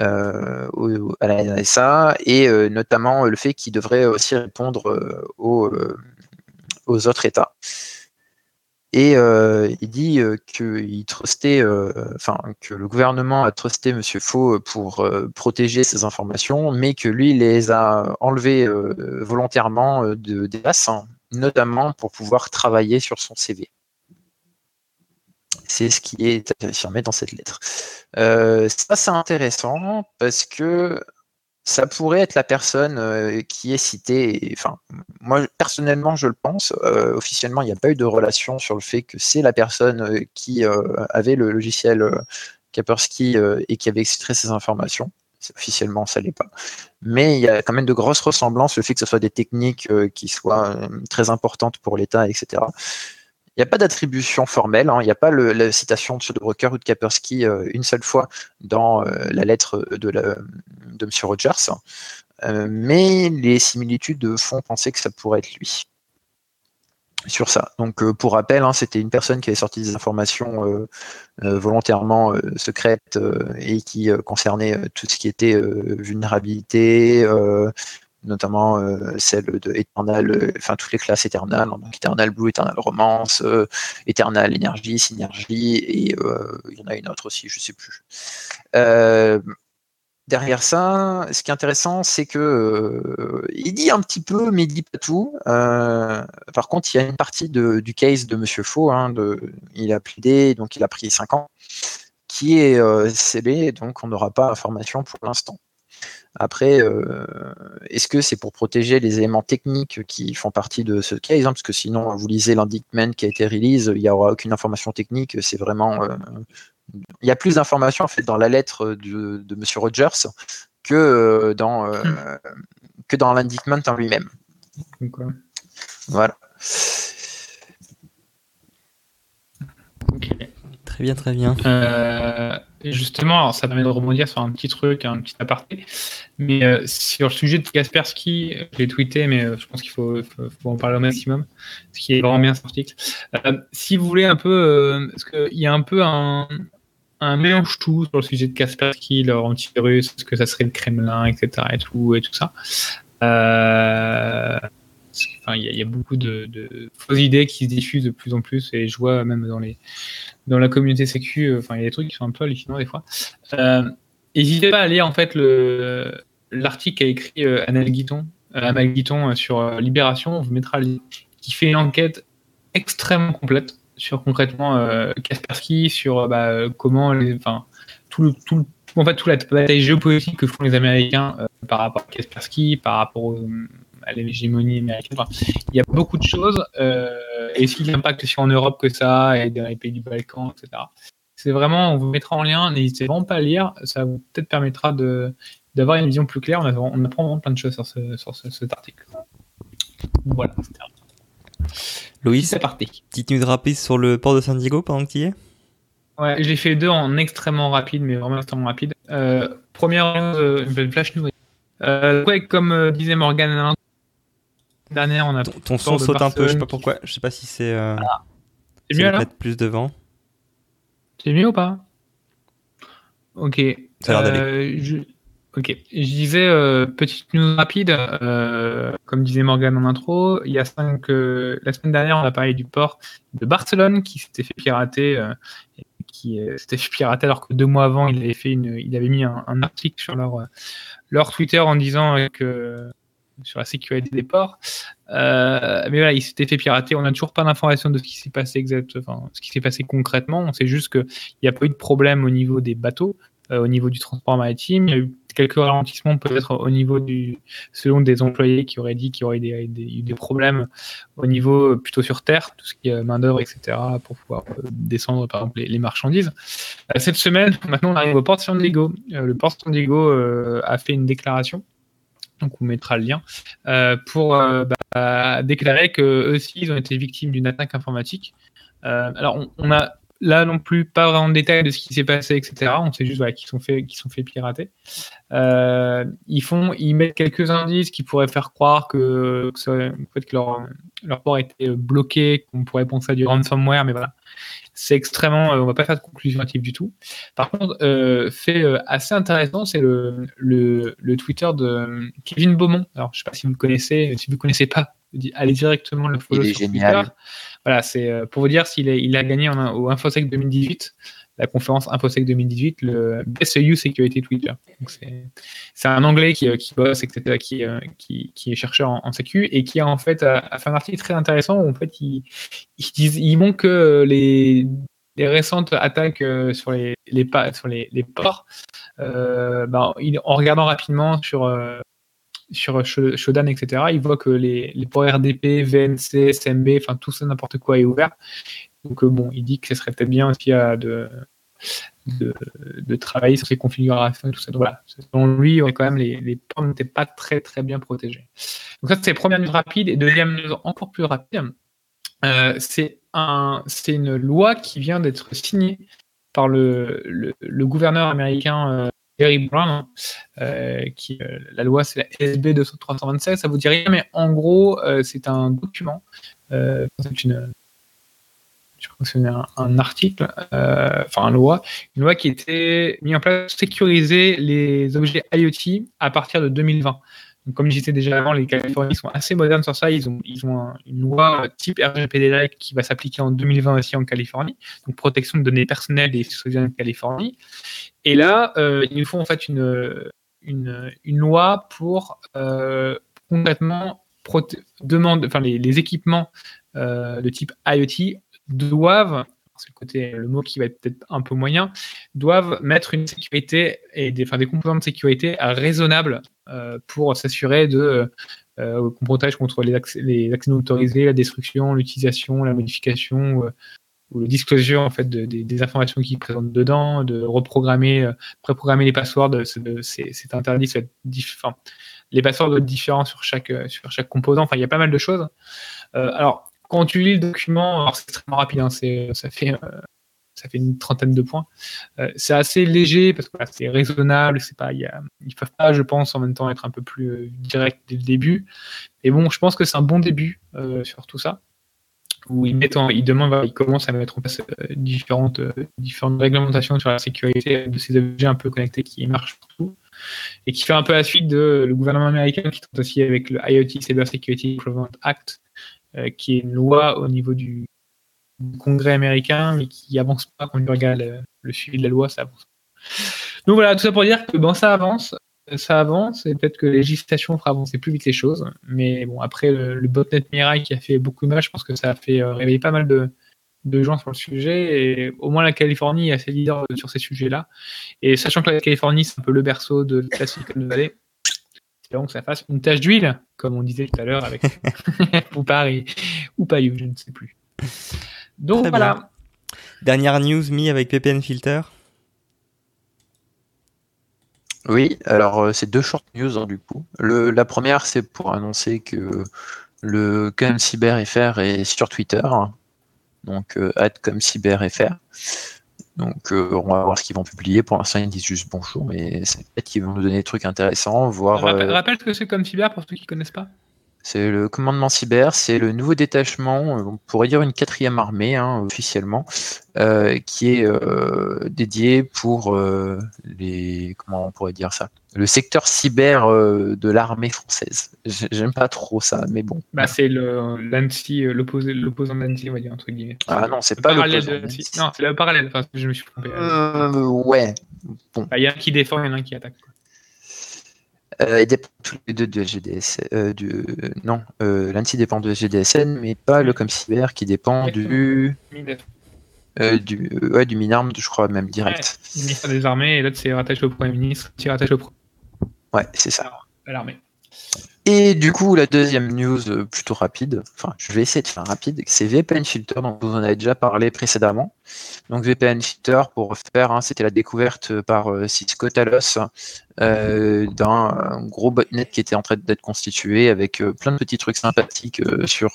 euh, à la NSA et euh, notamment le fait qu'ils devraient aussi répondre aux, autres États. Et il dit qu'il que le gouvernement a trusté Monsieur Faux pour protéger ces informations, mais que lui les a enlevées volontairement de, des hein, notamment pour pouvoir travailler sur son CV. C'est ce qui est affirmé dans cette lettre. Euh, ça, c'est intéressant parce que ça pourrait être la personne euh, qui est citée. moi, personnellement, je le pense. Euh, officiellement, il n'y a pas eu de relation sur le fait que c'est la personne euh, qui euh, avait le logiciel euh, Kaspersky euh, et qui avait extrait ces informations. Officiellement, ça l'est pas. Mais il y a quand même de grosses ressemblances, le fait que ce soit des techniques euh, qui soient euh, très importantes pour l'État, etc. Il n'y a pas d'attribution formelle, hein. il n'y a pas la citation de Shadow Broker ou de Kaspersky euh, une seule fois dans euh, la lettre de, M. Rogers, Euh, mais les similitudes font penser que ça pourrait être lui. Sur ça. Donc, pour rappel, hein, c'était une personne qui avait sorti des informations volontairement secrètes et qui concernaient euh, tout ce qui était vulnérabilité, notamment euh, celle de Eternal, euh, enfin toutes les classes Eternal, hein, donc Eternal Blue, Eternal Romance, euh, Eternal Énergie, Synergie, et il y en a une autre aussi, je sais plus. Derrière ça, ce qui est intéressant, c'est que il dit un petit peu, mais il dit pas tout. Par contre, il y a une partie du case de Monsieur Faux, hein, il a plaidé, donc il a pris 5 ans, qui est euh, donc on n'aura pas information pour l'instant. Après, euh, est-ce que c'est pour protéger les éléments techniques qui font partie de ce case hein, Parce que sinon, vous lisez l'indictment qui a été release, il n'y aura aucune information technique. C'est vraiment. euh, il y a plus d'informations en fait dans la lettre de, de Monsieur Rogers que euh, dans euh, que dans l'indictment en lui-même. Voilà. Très bien, très bien. Euh, justement, ça permet de rebondir sur un petit truc, un petit aparté. Mais euh, sur le sujet de Kaspersky, je l'ai tweeté, mais euh, je pense qu'il faut, en parler au maximum, ce qui est vraiment bien cet article. Si vous voulez un peu, parce qu'il y a un peu un, mélange tout sur le sujet de Kaspersky, leur antivirus, est-ce que ça serait le Kremlin, etc. et tout, et tout ça. Enfin, il y, a- beaucoup de, fausses idées qui se diffusent de plus en plus, et je vois même dans les dans la communauté sécu, euh, enfin, il y a des trucs qui sont un peu hallucinants des fois. Euh, N'hésitez pas à lire en fait le l'article qu'a écrit euh, Anel Guiton, Amal Guiton sur Libération. On vous mettra le qui fait une enquête extrêmement complète sur concrètement Kaspersky, sur bah, comment enfin, tout le, tout le- en fait, toute la bataille géopolitique que font les Américains par rapport à Kaspersky, par rapport au- à l'hégémonie américaine. Enfin, il y a beaucoup de choses. Euh, et si l'impact sur en Europe que ça a, et dans les pays du Balkan, etc. C'est vraiment, on vous mettra en lien. N'hésitez vraiment pas à lire. Ça vous peut-être permettra de d'avoir une vision plus claire. On, a- on apprend vraiment plein de choses sur, ce, sur ce- cet article. Voilà, c'était aparté. petite news rapide sur le port de San Diego pendant que tu y es? Ouais, j'ai fait deux en extrêmement rapide, mais vraiment extrêmement rapide. Euh, première euh, une flash news. Euh, ouais, comme euh, disait Morgan dernière, on a. Ton, ton son saute un peu, je sais pas pourquoi. Je sais pas si c'est. Euh, C'est c'est mieux là mettre plus devant. C'est mieux ou pas? Ok. Ça a l'air d'aller. Euh, je... Ok. Je disais, euh, petite news rapide, euh, comme disait Morgan en intro, il y a cinq, euh, la semaine dernière, on a parlé du port de Barcelone qui s'était fait pirater, qui s'était fait pirater alors que deux mois avant, il avait, fait une, il avait mis un, un article sur leur, leur Twitter en disant que sur la sécurité des ports. Euh, mais voilà, il s'était fait pirater. On n'a toujours pas d'informations de ce qui s'est passé exact, enfin, ce qui s'est passé concrètement. On sait juste qu'il n'y a pas eu de problème au niveau des bateaux, euh, au niveau du transport maritime. Il y a eu quelques ralentissements peut-être au niveau du, selon des employés qui auraient dit qu'il y aurait des, des, problèmes au niveau plutôt sur terre, tout ce qui est main d'œuvre, etc., pour pouvoir descendre par exemple les, marchandises. Cette semaine, maintenant on arrive au port San Diego. Le port San Diego a fait une déclaration donc on mettra le lien, euh, pour euh, bah, déclarer qu'eux aussi ils ont été victimes d'une attaque informatique. Euh, alors on, on, a là non plus pas vraiment de détails de ce qui s'est passé, etc. On sait juste qu'ils sont fait, qu'ils sont fait pirater. Ils font, ils mettent quelques indices qui pourraient faire croire que, que, fait, que leur, leur port était bloqué, qu'on pourrait penser à du ransomware, mais voilà. C'est extrêmement, euh, on va pas faire de conclusion hâtive du tout. Par contre, euh, fait euh, assez intéressant, c'est le, le, le, Twitter de Kevin Beaumont. Alors, je sais pas si vous le connaissez, si vous ne connaissez pas, allez directement le follow sur génial. Twitter. Voilà, c'est pour vous dire s'il il a gagné en, au InfoSec 2018, la conférence InfoSec 2018, le Best EU Security Twitter. C'est un anglais qui, qui bosse, etc., qui, qui, est chercheur en, en, et qui a en fait fait un article très intéressant où en fait il, il, il montre que les, récentes attaques sur les, les, sur les, ports, euh, ben, en regardant rapidement sur sur Shodan, etc., il voit que les, les ports RDP, VNC, SMB, enfin tout ça, n'importe quoi est ouvert. Donc euh, bon, il dit que ce serait peut-être bien aussi euh, de, de, de, travailler sur ces configurations et tout ça. Donc voilà, selon lui, quand même, les, les n'étaient pas très très bien protégés. Donc ça, c'est première news rapide. Et deuxième news encore plus rapide, euh, c'est un, une loi qui vient d'être signée par le, le, gouverneur américain Gary Brown, euh, qui, la loi c'est la SB 327, ça vous dit rien, mais en gros c'est un document, c'est une, je crois que c'est un, article, enfin une loi, une loi qui était mise en place pour sécuriser les objets IoT à partir de 2020. Donc, comme je disais déjà avant, les Californiens sont assez modernes sur ça. Ils ont, une loi type RGPD qui va s'appliquer en 2020 aussi en Californie. Donc, protection de données personnelles des citoyens de Californie. Et là, euh, ils nous font en fait une, loi pour euh, concrètement demande, enfin, les, les équipements euh, de type IoT doivent c'est le côté, le mot qui va être peut-être un peu moyen, doivent mettre une sécurité et des, enfin, des composants de sécurité raisonnables euh, pour s'assurer de euh, qu'on protège contre les accès, les accès non autorisés, la destruction, l'utilisation, la modification euh, ou le disclosure en fait de, de, des informations qui présentent dedans, de reprogrammer, euh, préprogrammer les passwords, c'est interdit, les passwords doivent être différents sur chaque sur chaque composant. Enfin, il y a pas mal de choses. Euh, alors quand tu lis le document, c'est extrêmement rapide, hein, ça, fait, euh, ça fait une trentaine de points. Euh, c'est assez léger parce que c'est raisonnable, c'est pas, y a, ils peuvent pas, je pense, en même temps être un peu plus euh, direct dès le début. Et bon, je pense que c'est un bon début euh, sur tout ça où ils, demandent, ils commencent à mettre en place différentes, différentes réglementations sur la sécurité de ces objets un peu connectés qui marchent partout et qui fait un peu la suite de le gouvernement américain qui tente aussi avec le IoT Cyber Security Improvement Act qui est une loi au niveau du, du, Congrès américain, mais qui avance pas quand on regarde le, le, suivi de la loi, ça avance. Donc voilà, tout ça pour dire que bon, ça avance, ça avance, et peut-être que la législation fera avancer plus vite les choses. Mais bon, après le, le botnet Mirai qui a fait beaucoup de mal, je pense que ça a fait euh, réveiller pas mal de, de gens sur le sujet, et au moins la Californie est assez leader sur ces sujets-là. Et sachant que la Californie, c'est un peu le berceau de la Silicon Valley, donc ça fasse une tache d'huile, comme on disait tout à l'heure avec ou Paris ou Payou, je ne sais plus. Donc Très voilà. Bien. Dernière news mis avec PPN Filter. Oui, alors euh, c'est deux short news hein, du coup. Le, la première, c'est pour annoncer que le ComCyberFR est sur Twitter, donc euh, ComCyberFR. Donc euh, on va voir ce qu'ils vont publier. Pour l'instant, ils disent juste bonjour, mais c'est peut-être qu'ils vont nous donner des trucs intéressants. Voir, rappelle, euh... rappelle ce que c'est comme cyber pour ceux qui ne connaissent pas. C'est le commandement cyber, c'est le nouveau détachement, on pourrait dire une quatrième armée hein, officiellement, euh, qui est euh, dédié pour euh, les comment on pourrait dire ça, le secteur cyber euh, de l'armée française. J'aime pas trop ça, mais bon. Bah c'est le l'ANSI, l'opposé, l'opposant d'ANSI, on va dire entre guillemets. Ah non, c'est le pas parallèle de. Non, c'est le parallèle. Enfin, je me suis trompé. Euh, ouais. Bon. Il y a un qui défend, il y en a un qui attaque. Quoi. Euh, ils dépendent tous les deux de GDS. Euh, du, non, euh, l'ANSI dépend de GDSN, mais pas le ComCyber qui dépend du. Euh, du, ouais, du Minarme, je crois même direct. Ouais, le ministère des Armées, et l'autre c'est rattaché au Premier ministre, qui rattache au Ouais, c'est ça. À l'armée. Et du coup, la deuxième news euh, plutôt rapide, enfin, je vais essayer de faire rapide, c'est VPN Filter, dont vous en avez déjà parlé précédemment. Donc, VPN Filter, pour faire, hein, c'était la découverte par euh, Cisco Talos euh, d'un gros botnet qui était en train d'être constitué avec plein de petits trucs sympathiques sur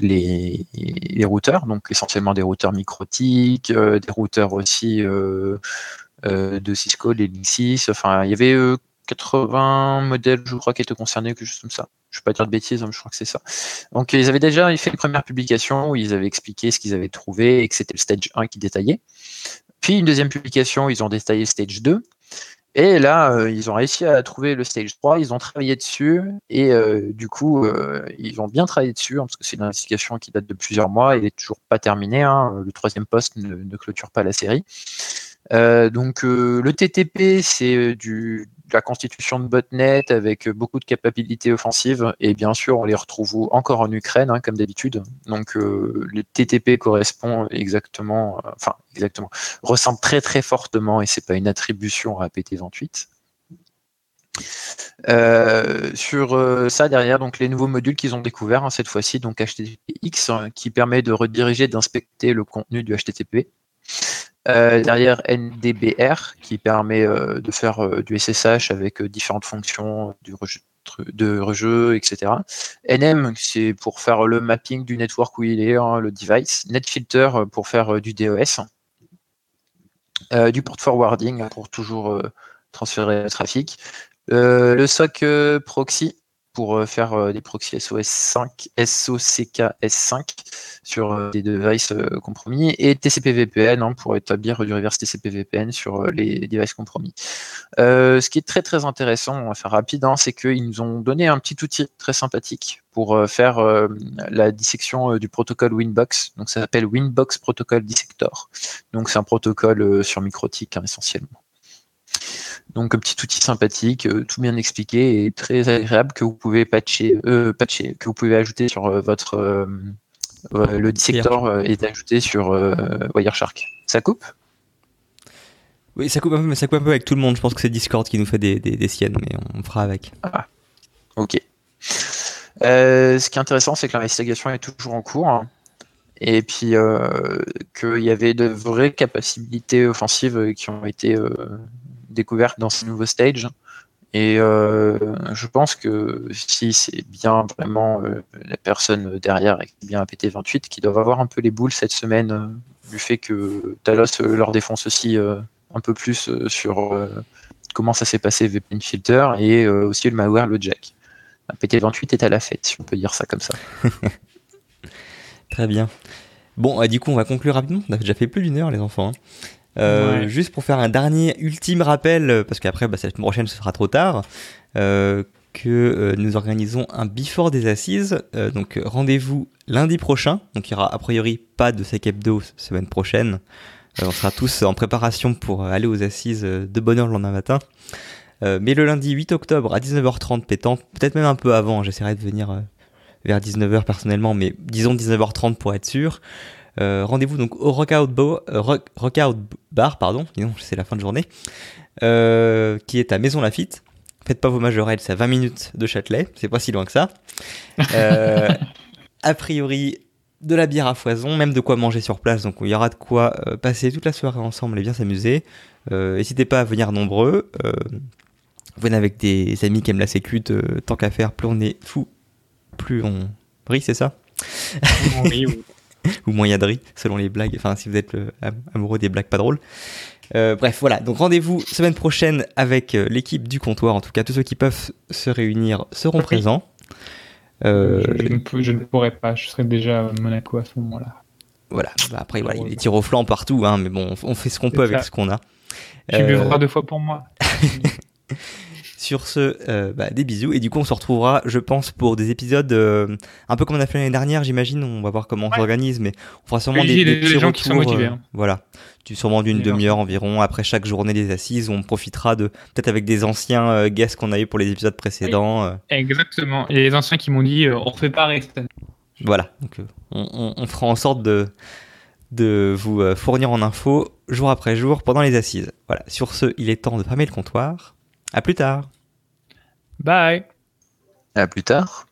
les, les, routeurs, donc essentiellement des routeurs microtiques, des routeurs aussi de Cisco, les Linksys, enfin, il y avait 80 modèles, je crois, qui étaient concernés, quelque chose comme ça. Je ne vais pas dire de bêtises, hein, je crois que c'est ça. Donc, ils avaient déjà fait une première publication où ils avaient expliqué ce qu'ils avaient trouvé et que c'était le stage 1 qui détaillait. Puis, une deuxième publication, ils ont détaillé le stage 2. Et là, euh, ils ont réussi à trouver le stage 3, ils ont travaillé dessus, et euh, du coup, euh, ils ont bien travaillé dessus, hein, parce que c'est une investigation qui date de plusieurs mois, et il n'est toujours pas terminé. Hein. le troisième poste ne, clôture pas la série. Donc, le TTP, c'est du, la constitution de botnet avec beaucoup de capacités offensives et bien sûr on les retrouve encore en Ukraine hein, comme d'habitude. Donc euh, le TTP correspond exactement, euh, enfin exactement, ressemble très très fortement et c'est pas une attribution à PT28. Euh, sur ça derrière donc les nouveaux modules qu'ils ont découverts hein, cette fois-ci donc HTTPX hein, qui permet de rediriger d'inspecter le contenu du HTTP euh, derrière NDBR qui permet euh, de faire euh, du SSH avec différentes fonctions du de rejeu, etc. NM, c'est pour faire le mapping du network où il est, hein, le device. NetFilter pour faire du DOS. du port forwarding pour toujours transférer le trafic. le SOC proxy pour euh, faire euh, des proxys SOS 5, SOCK S5 sur euh, des devices compromis et TCP VPN hein, pour établir du reverse TCP VPN sur les devices compromis. ce qui est très très intéressant, on va faire rapide, hein, c'est qu'ils nous ont donné un petit outil très sympathique pour faire la dissection du protocole Winbox. Donc ça s'appelle Winbox Protocol Dissector. Donc c'est un protocole sur microtique hein, essentiellement. Donc un petit outil sympathique, euh, tout bien expliqué et très agréable que vous pouvez patcher, euh, patcher que vous pouvez ajouter sur euh, votre le dissector est ajouté sur Wireshark. Ça coupe? Oui, ça coupe un peu, mais ça coupe un peu avec tout le monde. Je pense que c'est Discord qui nous fait des, des, siennes, mais on fera avec. Ah, ok. ce qui est intéressant, c'est que l'investigation est toujours en cours. Hein. et puis qu'il y avait de vraies capacités offensives qui ont été découverte dans ce nouveau stage. Et euh, je pense que si c'est bien vraiment euh, la personne derrière et bien PT28 qui doivent avoir un peu les boules cette semaine euh, du fait que Talos leur défonce aussi un peu plus sur comment ça s'est passé VPN Filter et aussi le malware le Jack. PT28 est à la fête, si on peut dire ça comme ça. Très bien. Bon, du coup, on va conclure rapidement. On a déjà fait plus d'une heure, les enfants. Hein. Euh, juste pour faire un dernier ultime rappel, euh, parce qu'après, bah, cette prochaine, ce sera trop tard, euh, que nous organisons un before des assises. donc rendez-vous lundi prochain. Donc il n'y aura a priori pas de sec hebdo semaine prochaine. on sera tous en préparation pour aller aux assises de bonne heure le lendemain matin. mais le lundi 8 octobre à 19h30 pétant, peut-être même un peu avant, j'essaierai de venir vers 19h personnellement, mais disons 19h30 pour être sûr. Euh, rendez-vous donc au Rockout, euh, Bar, pardon, c'est la fin de journée, euh, qui est à Maison Lafitte. Faites pas vos majorettes, c'est à 20 minutes de Châtelet, c'est pas si loin que ça. a priori, de la bière à foison, même de quoi manger sur place, donc il y aura de quoi passer toute la soirée ensemble et bien s'amuser. N'hésitez pas à venir nombreux. venez avec des amis qui aiment la sécu, tant qu'à faire, plus on est fou, plus on brille, c'est ça? Oui, oui. ou moyennerie, selon les blagues, enfin si vous êtes euh, amoureux des blagues pas drôles. Euh, bref, voilà, donc rendez-vous semaine prochaine avec euh, l'équipe du comptoir. En tout cas, tous ceux qui peuvent se réunir seront présents. Je, ne pourrais pas, je serai déjà à Monaco à ce moment-là. Voilà, bah, après, voilà, il y a des tirs au flanc partout, hein, mais bon, on fait ce qu'on peut avec ce qu'on a. Tu buvras deux fois pour moi. Sur ce, euh, bah, des bisous. Et du coup, on se retrouvera, je pense, pour des épisodes euh, un peu comme on a fait l'année dernière, j'imagine. On va voir comment on s'organise, mais on fera sûrement des, des, gens qui sont motivés. Hein. Euh, voilà. Sûrement d'une demi-heure environ après chaque journée des assises. On profitera de peut-être avec des anciens guests qu'on a eu pour les épisodes précédents. Exactement. Et les anciens qui m'ont dit on refait pareil cette année. Voilà. Donc, on, on, fera en sorte de de vous fournir en info jour après jour pendant les assises. Voilà, sur ce, il est temps de fermer le comptoir. À plus tard. Bye. À plus tard.